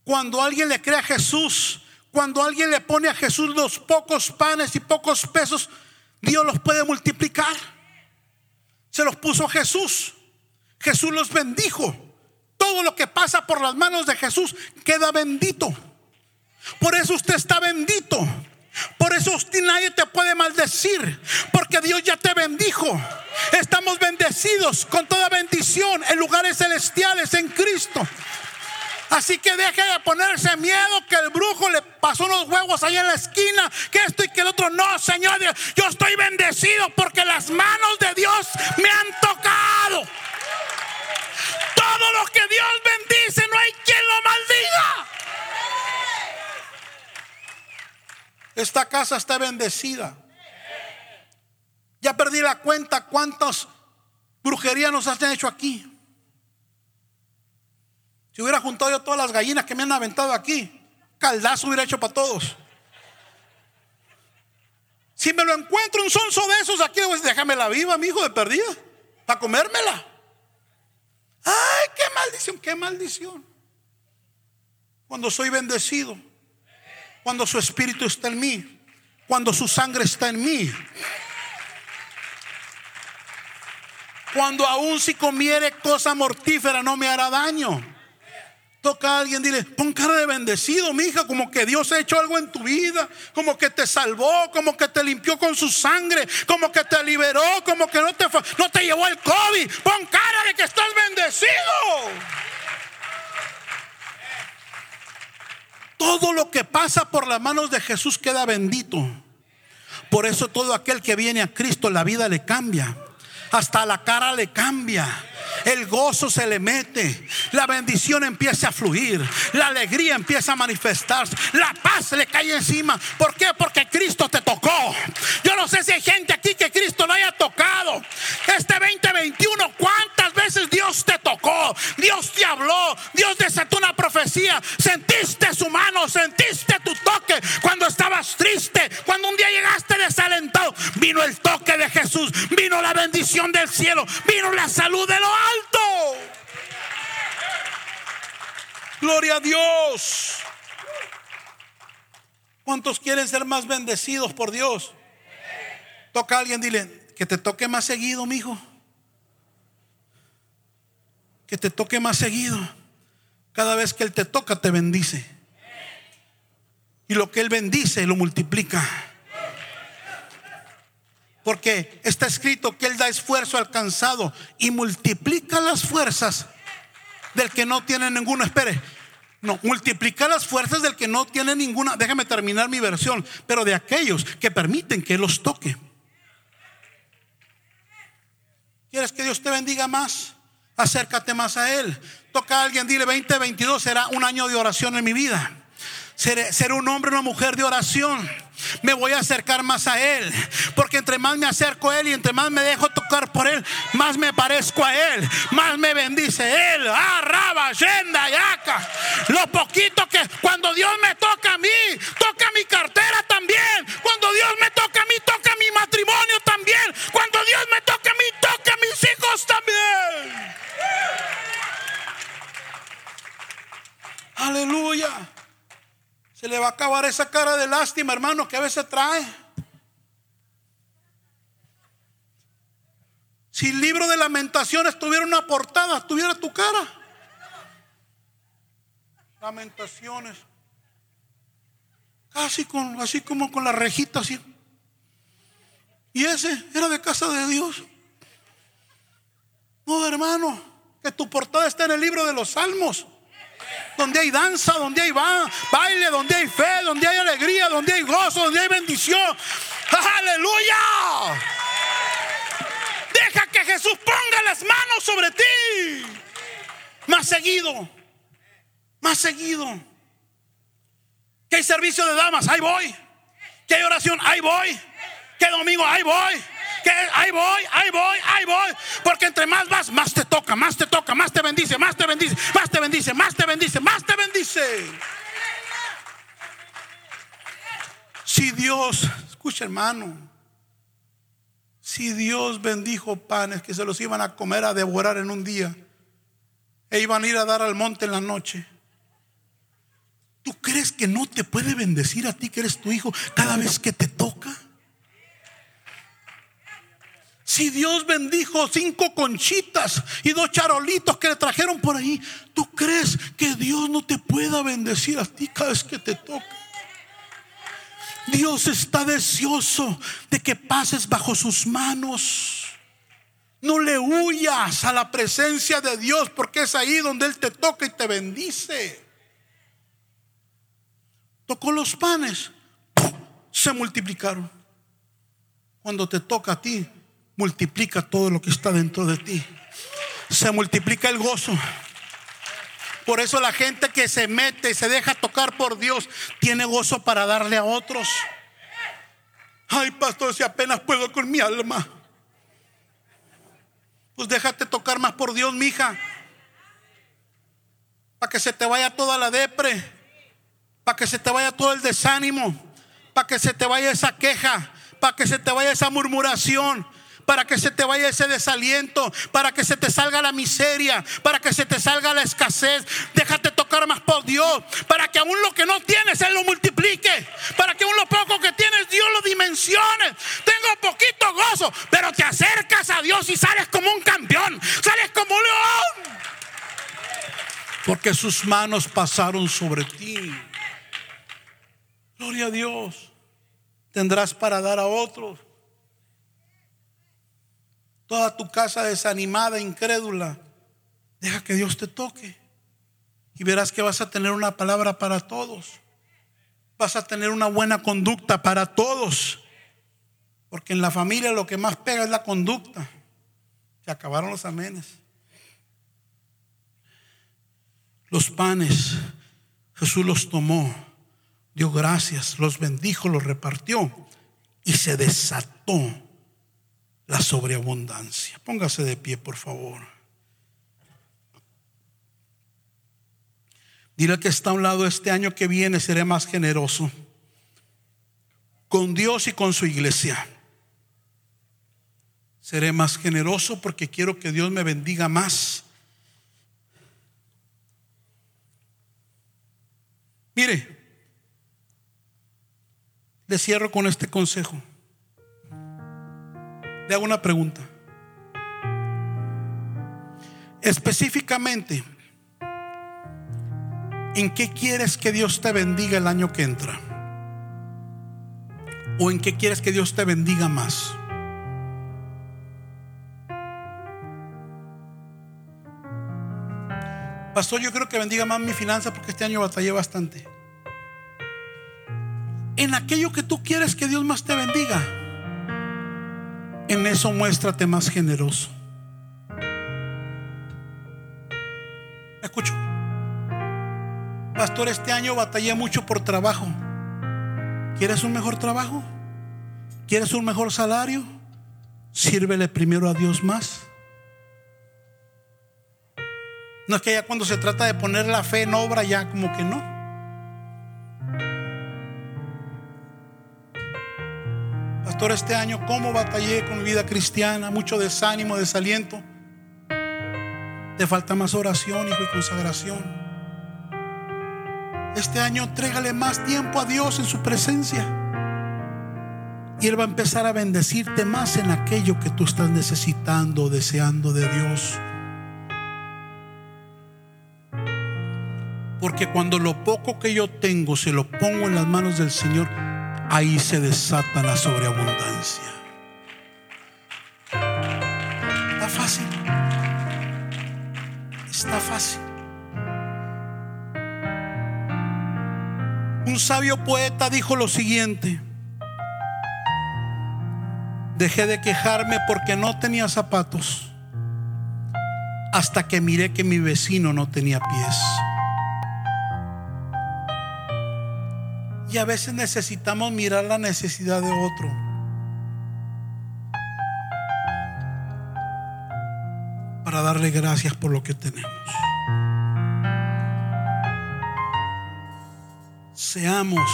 Cuando alguien le cree a Jesús, cuando alguien le pone a Jesús los pocos panes y pocos pesos, Dios los puede multiplicar. Se los puso Jesús. Jesús los bendijo. Todo lo que pasa por las manos de Jesús queda bendito. Por eso usted está bendito. Por eso usted, nadie te puede maldecir. Porque Dios ya te bendijo. Estamos bendecidos con toda bendición en lugares celestiales en Cristo. Así que deje de ponerse miedo que el brujo le pasó unos huevos ahí en la esquina, que esto y que el otro. No, Señor, yo estoy bendecido porque las manos de Dios me han tocado. Todo lo que Dios bendice, no hay quien lo maldiga. Esta casa está bendecida. Ya perdí la cuenta cuántas brujerías nos han hecho aquí. Si hubiera juntado yo todas las gallinas que me han aventado aquí, caldazo hubiera hecho para todos. Si me lo encuentro un sonso de esos aquí, pues déjame la viva, mi hijo de perdida, para comérmela. Ay, qué maldición, qué maldición. Cuando soy bendecido, cuando su espíritu está en mí, cuando su sangre está en mí. Cuando aún si comiere cosa mortífera no me hará daño. Toca a alguien, dile, pon cara de bendecido, mi hija, como que Dios ha hecho algo en tu vida, como que te salvó, como que te limpió con su sangre, como que te liberó, como que no te, no te llevó el COVID. Pon cara de que estás bendecido. Todo lo que pasa por las manos de Jesús queda bendito. Por eso todo aquel que viene a Cristo, la vida le cambia. Hasta la cara le cambia el gozo se le mete, la bendición empieza a fluir, la alegría empieza a manifestarse, la paz le cae encima. ¿Por qué? Porque Cristo te tocó. Yo no sé si hay gente aquí que Cristo no haya tocado. Este 2021, ¿cuántas Dios te tocó? Dios te habló, Dios desató una profecía, sentiste su mano, sentiste tu toque cuando estabas triste, cuando un día llegaste desalentado, vino el toque de Jesús, vino la bendición del cielo, vino la salud de lo alto. Gloria a Dios. ¿Cuántos quieren ser más bendecidos por Dios? Toca a alguien, dile, que te toque más seguido, mi hijo. Que te toque más seguido. Cada vez que Él te toca, te bendice. Y lo que Él bendice, lo multiplica. Porque está escrito que Él da esfuerzo alcanzado y multiplica las fuerzas del que no tiene ninguna. Espere, no, multiplica las fuerzas del que no tiene ninguna. Déjame terminar mi versión, pero de aquellos que permiten que los toque. ¿Quieres que Dios te bendiga más? Acércate más a Él. Toca a alguien, dile 2022 será un año de oración en mi vida. Ser, un hombre, una mujer de oración. Me voy a acercar más a Él. Porque entre más me acerco a Él y entre más me dejo tocar por Él, más me parezco a Él. Más me bendice Él. Arraba, yenda, yaca. Lo poquito que cuando Dios me toca a mí, toca mi cartera también. Cuando Dios me toca a mí, toca mi matrimonio también. Cuando Dios me toca a mí, toca a mis hijos también. Aleluya. Se le va a acabar esa cara de lástima, hermano, que a veces trae. Si el libro de lamentaciones tuviera una portada, tuviera tu cara. Lamentaciones. Casi con, así como con la rejita así. Y ese era de casa de Dios. No, hermano, que tu portada está en el libro de los salmos donde hay danza, donde hay baile, donde hay fe, donde hay alegría, donde hay gozo, donde hay bendición. Aleluya. Deja que Jesús ponga las manos sobre ti. Más seguido, más seguido. Que hay servicio de damas, ahí voy. Que hay oración, ahí voy. Que domingo, ahí voy ahí voy, ahí voy, ahí voy. Porque entre más vas, más te toca, más te toca, más te bendice, más te bendice, más te bendice, más te bendice, más te bendice. Si Dios, escucha hermano, si Dios bendijo panes que se los iban a comer, a devorar en un día, e iban a ir a dar al monte en la noche. ¿Tú crees que no te puede bendecir a ti que eres tu hijo cada vez que te toca? Si Dios bendijo cinco conchitas y dos charolitos que le trajeron por ahí, ¿tú crees que Dios no te pueda bendecir a ti cada vez que te toca? Dios está deseoso de que pases bajo sus manos. No le huyas a la presencia de Dios porque es ahí donde Él te toca y te bendice. Tocó los panes, se multiplicaron. Cuando te toca a ti, multiplica todo lo que está dentro de ti. Se multiplica el gozo. Por eso la gente que se mete y se deja tocar por Dios tiene gozo para darle a otros. Ay, pastor, si apenas puedo con mi alma. Pues déjate tocar más por Dios, mija. Para que se te vaya toda la depre. Para que se te vaya todo el desánimo. Para que se te vaya esa queja. Para que se te vaya esa murmuración para que se te vaya ese desaliento, para que se te salga la miseria, para que se te salga la escasez. Déjate tocar más por Dios, para que aún lo que no tienes Él lo multiplique, para que aún lo poco que tienes Dios lo dimensione. Tengo poquito gozo, pero te acercas a Dios y sales como un campeón, sales como un león. Porque sus manos pasaron sobre ti. Gloria a Dios. Tendrás para dar a otros toda tu casa desanimada, incrédula, deja que Dios te toque. Y verás que vas a tener una palabra para todos. Vas a tener una buena conducta para todos. Porque en la familia lo que más pega es la conducta. Se acabaron los amenes. Los panes, Jesús los tomó, dio gracias, los bendijo, los repartió y se desató la sobreabundancia. Póngase de pie, por favor. Dile que está a un lado este año que viene seré más generoso con Dios y con su iglesia. Seré más generoso porque quiero que Dios me bendiga más. Mire, le cierro con este consejo. Le hago una pregunta. Específicamente, ¿en qué quieres que Dios te bendiga el año que entra? ¿O en qué quieres que Dios te bendiga más? Pastor, yo creo que bendiga más mi finanza porque este año batallé bastante. En aquello que tú quieres que Dios más te bendiga en eso muéstrate más generoso. ¿Me escucho? Pastor, este año batallé mucho por trabajo. ¿Quieres un mejor trabajo? ¿Quieres un mejor salario? Sírvele primero a Dios más. No es que ya cuando se trata de poner la fe en obra, ya como que no. Pastor, este año, ¿cómo batallé con mi vida cristiana? Mucho desánimo, desaliento. Te falta más oración, hijo, y consagración. Este año, entrégale más tiempo a Dios en su presencia. Y Él va a empezar a bendecirte más en aquello que tú estás necesitando, deseando de Dios. Porque cuando lo poco que yo tengo se lo pongo en las manos del Señor, ahí se desata la sobreabundancia. Está fácil. Está fácil. Un sabio poeta dijo lo siguiente. Dejé de quejarme porque no tenía zapatos hasta que miré que mi vecino no tenía pies. A veces necesitamos mirar la necesidad de otro. Para darle gracias por lo que tenemos. Seamos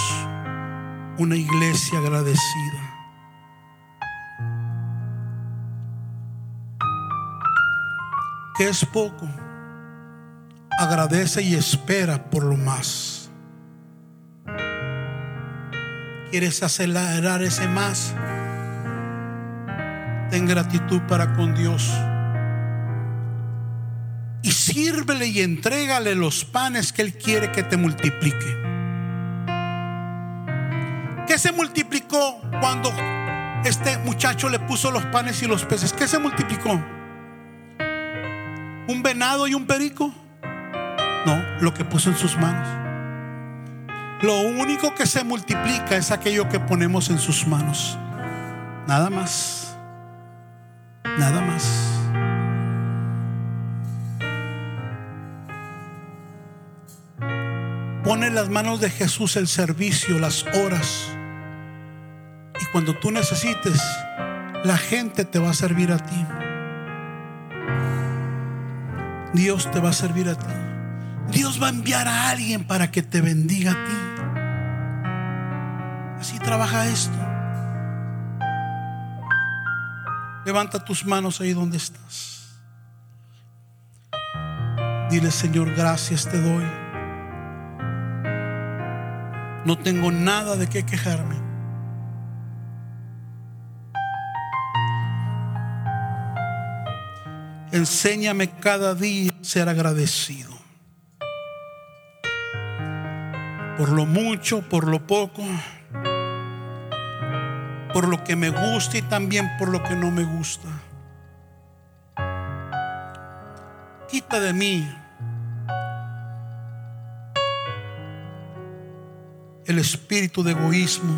una iglesia agradecida. Que es poco. Agradece y espera por lo más. ¿Quieres acelerar ese más? Ten gratitud para con Dios. Y sírvele y entrégale los panes que Él quiere que te multiplique. ¿Qué se multiplicó cuando este muchacho le puso los panes y los peces? ¿Qué se multiplicó? ¿Un venado y un perico? No, lo que puso en sus manos. Lo único que se multiplica es aquello que ponemos en sus manos. Nada más. Nada más. Pone en las manos de Jesús el servicio, las horas. Y cuando tú necesites, la gente te va a servir a ti. Dios te va a servir a ti. Dios va a enviar a alguien para que te bendiga a ti. Así trabaja esto. Levanta tus manos ahí donde estás. Dile, Señor, gracias te doy. No tengo nada de qué quejarme. Enséñame cada día a ser agradecido. Por lo mucho, por lo poco, por lo que me gusta y también por lo que no me gusta. Quita de mí el espíritu de egoísmo.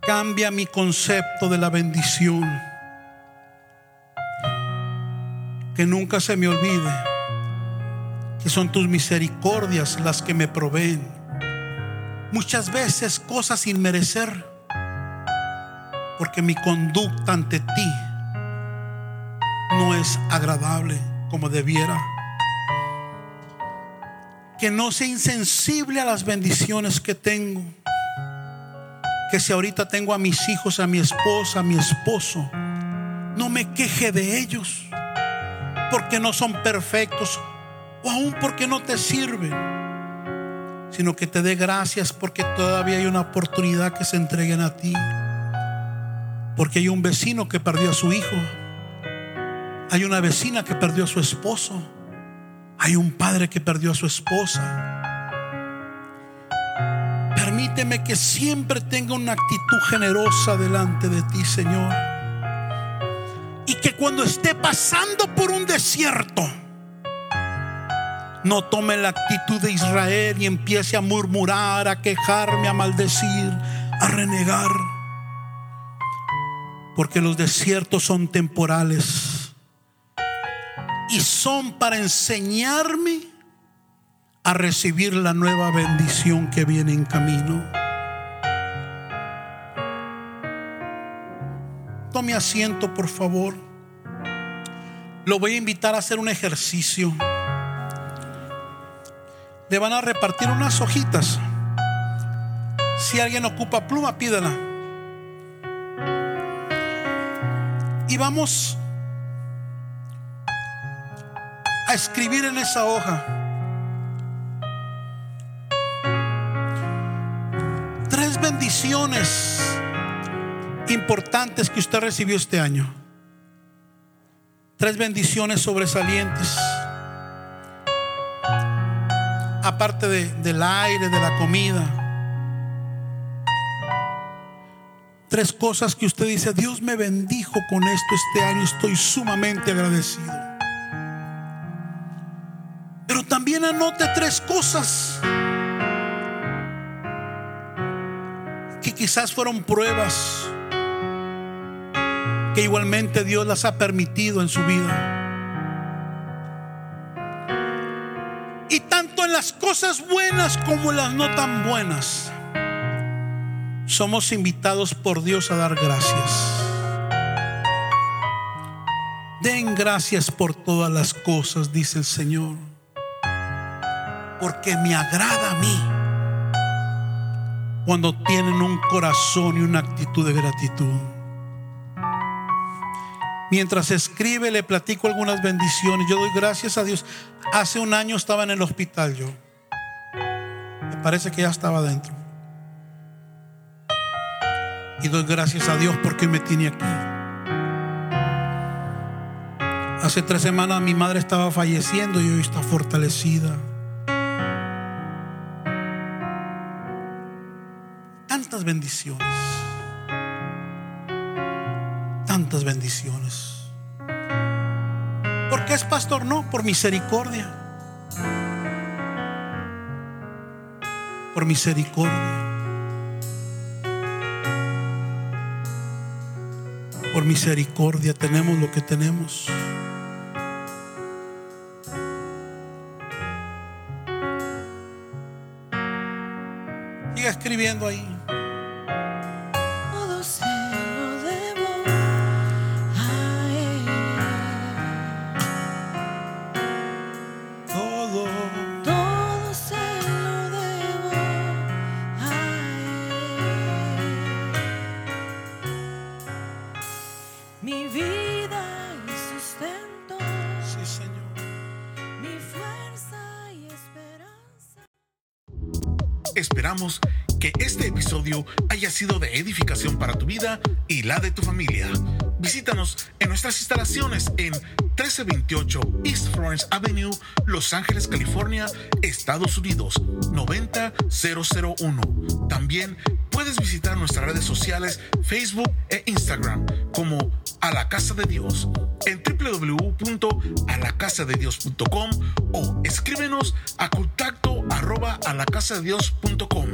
Cambia mi concepto de la bendición. Que nunca se me olvide que son tus misericordias las que me proveen. Muchas veces cosas sin merecer, porque mi conducta ante ti no es agradable como debiera. Que no sea insensible a las bendiciones que tengo. Que si ahorita tengo a mis hijos, a mi esposa, a mi esposo, no me queje de ellos porque no son perfectos o aún porque no te sirven, sino que te dé gracias porque todavía hay una oportunidad que se entreguen a ti. Porque hay un vecino que perdió a su hijo, hay una vecina que perdió a su esposo, hay un padre que perdió a su esposa. Permíteme que siempre tenga una actitud generosa delante de ti, Señor y que cuando esté pasando por un desierto, no tome la actitud de Israel y empiece a murmurar, a quejarme, a maldecir, a renegar. Porque los desiertos son temporales y son para enseñarme a recibir la nueva bendición que viene en camino. Tome asiento, por favor. Lo voy a invitar a hacer un ejercicio. Le van a repartir unas hojitas. Si alguien ocupa pluma, pídala. Y vamos a escribir en esa hoja tres bendiciones importantes que usted recibió este año. Tres bendiciones sobresalientes. Aparte de, del aire, de la comida. Tres cosas que usted dice, Dios me bendijo con esto este año, estoy sumamente agradecido. Pero también anote tres cosas que quizás fueron pruebas que igualmente Dios las ha permitido en su vida. Las cosas buenas como las no tan buenas, somos invitados por Dios a dar gracias. Den gracias por todas las cosas, dice el Señor, porque me agrada a mí cuando tienen un corazón y una actitud de gratitud. Mientras escribe, le platico algunas bendiciones. Yo doy gracias a Dios. Hace un año estaba en el hospital yo. Me parece que ya estaba dentro. Y doy gracias a Dios porque me tiene aquí. Hace tres semanas mi madre estaba falleciendo y hoy está fortalecida. Tantas bendiciones tantas bendiciones. ¿Por qué es pastor? No, por misericordia. Por misericordia. Por misericordia tenemos lo que tenemos. Siga escribiendo ahí. Haya sido de edificación para tu vida y la de tu familia. Visítanos en nuestras instalaciones en 1328 East Florence Avenue, Los Ángeles, California, Estados Unidos 90001. También puedes visitar nuestras redes sociales Facebook e Instagram como A la Casa de Dios en www.alacasadedios.com o escríbenos a contacto arroba alacasadedios.com.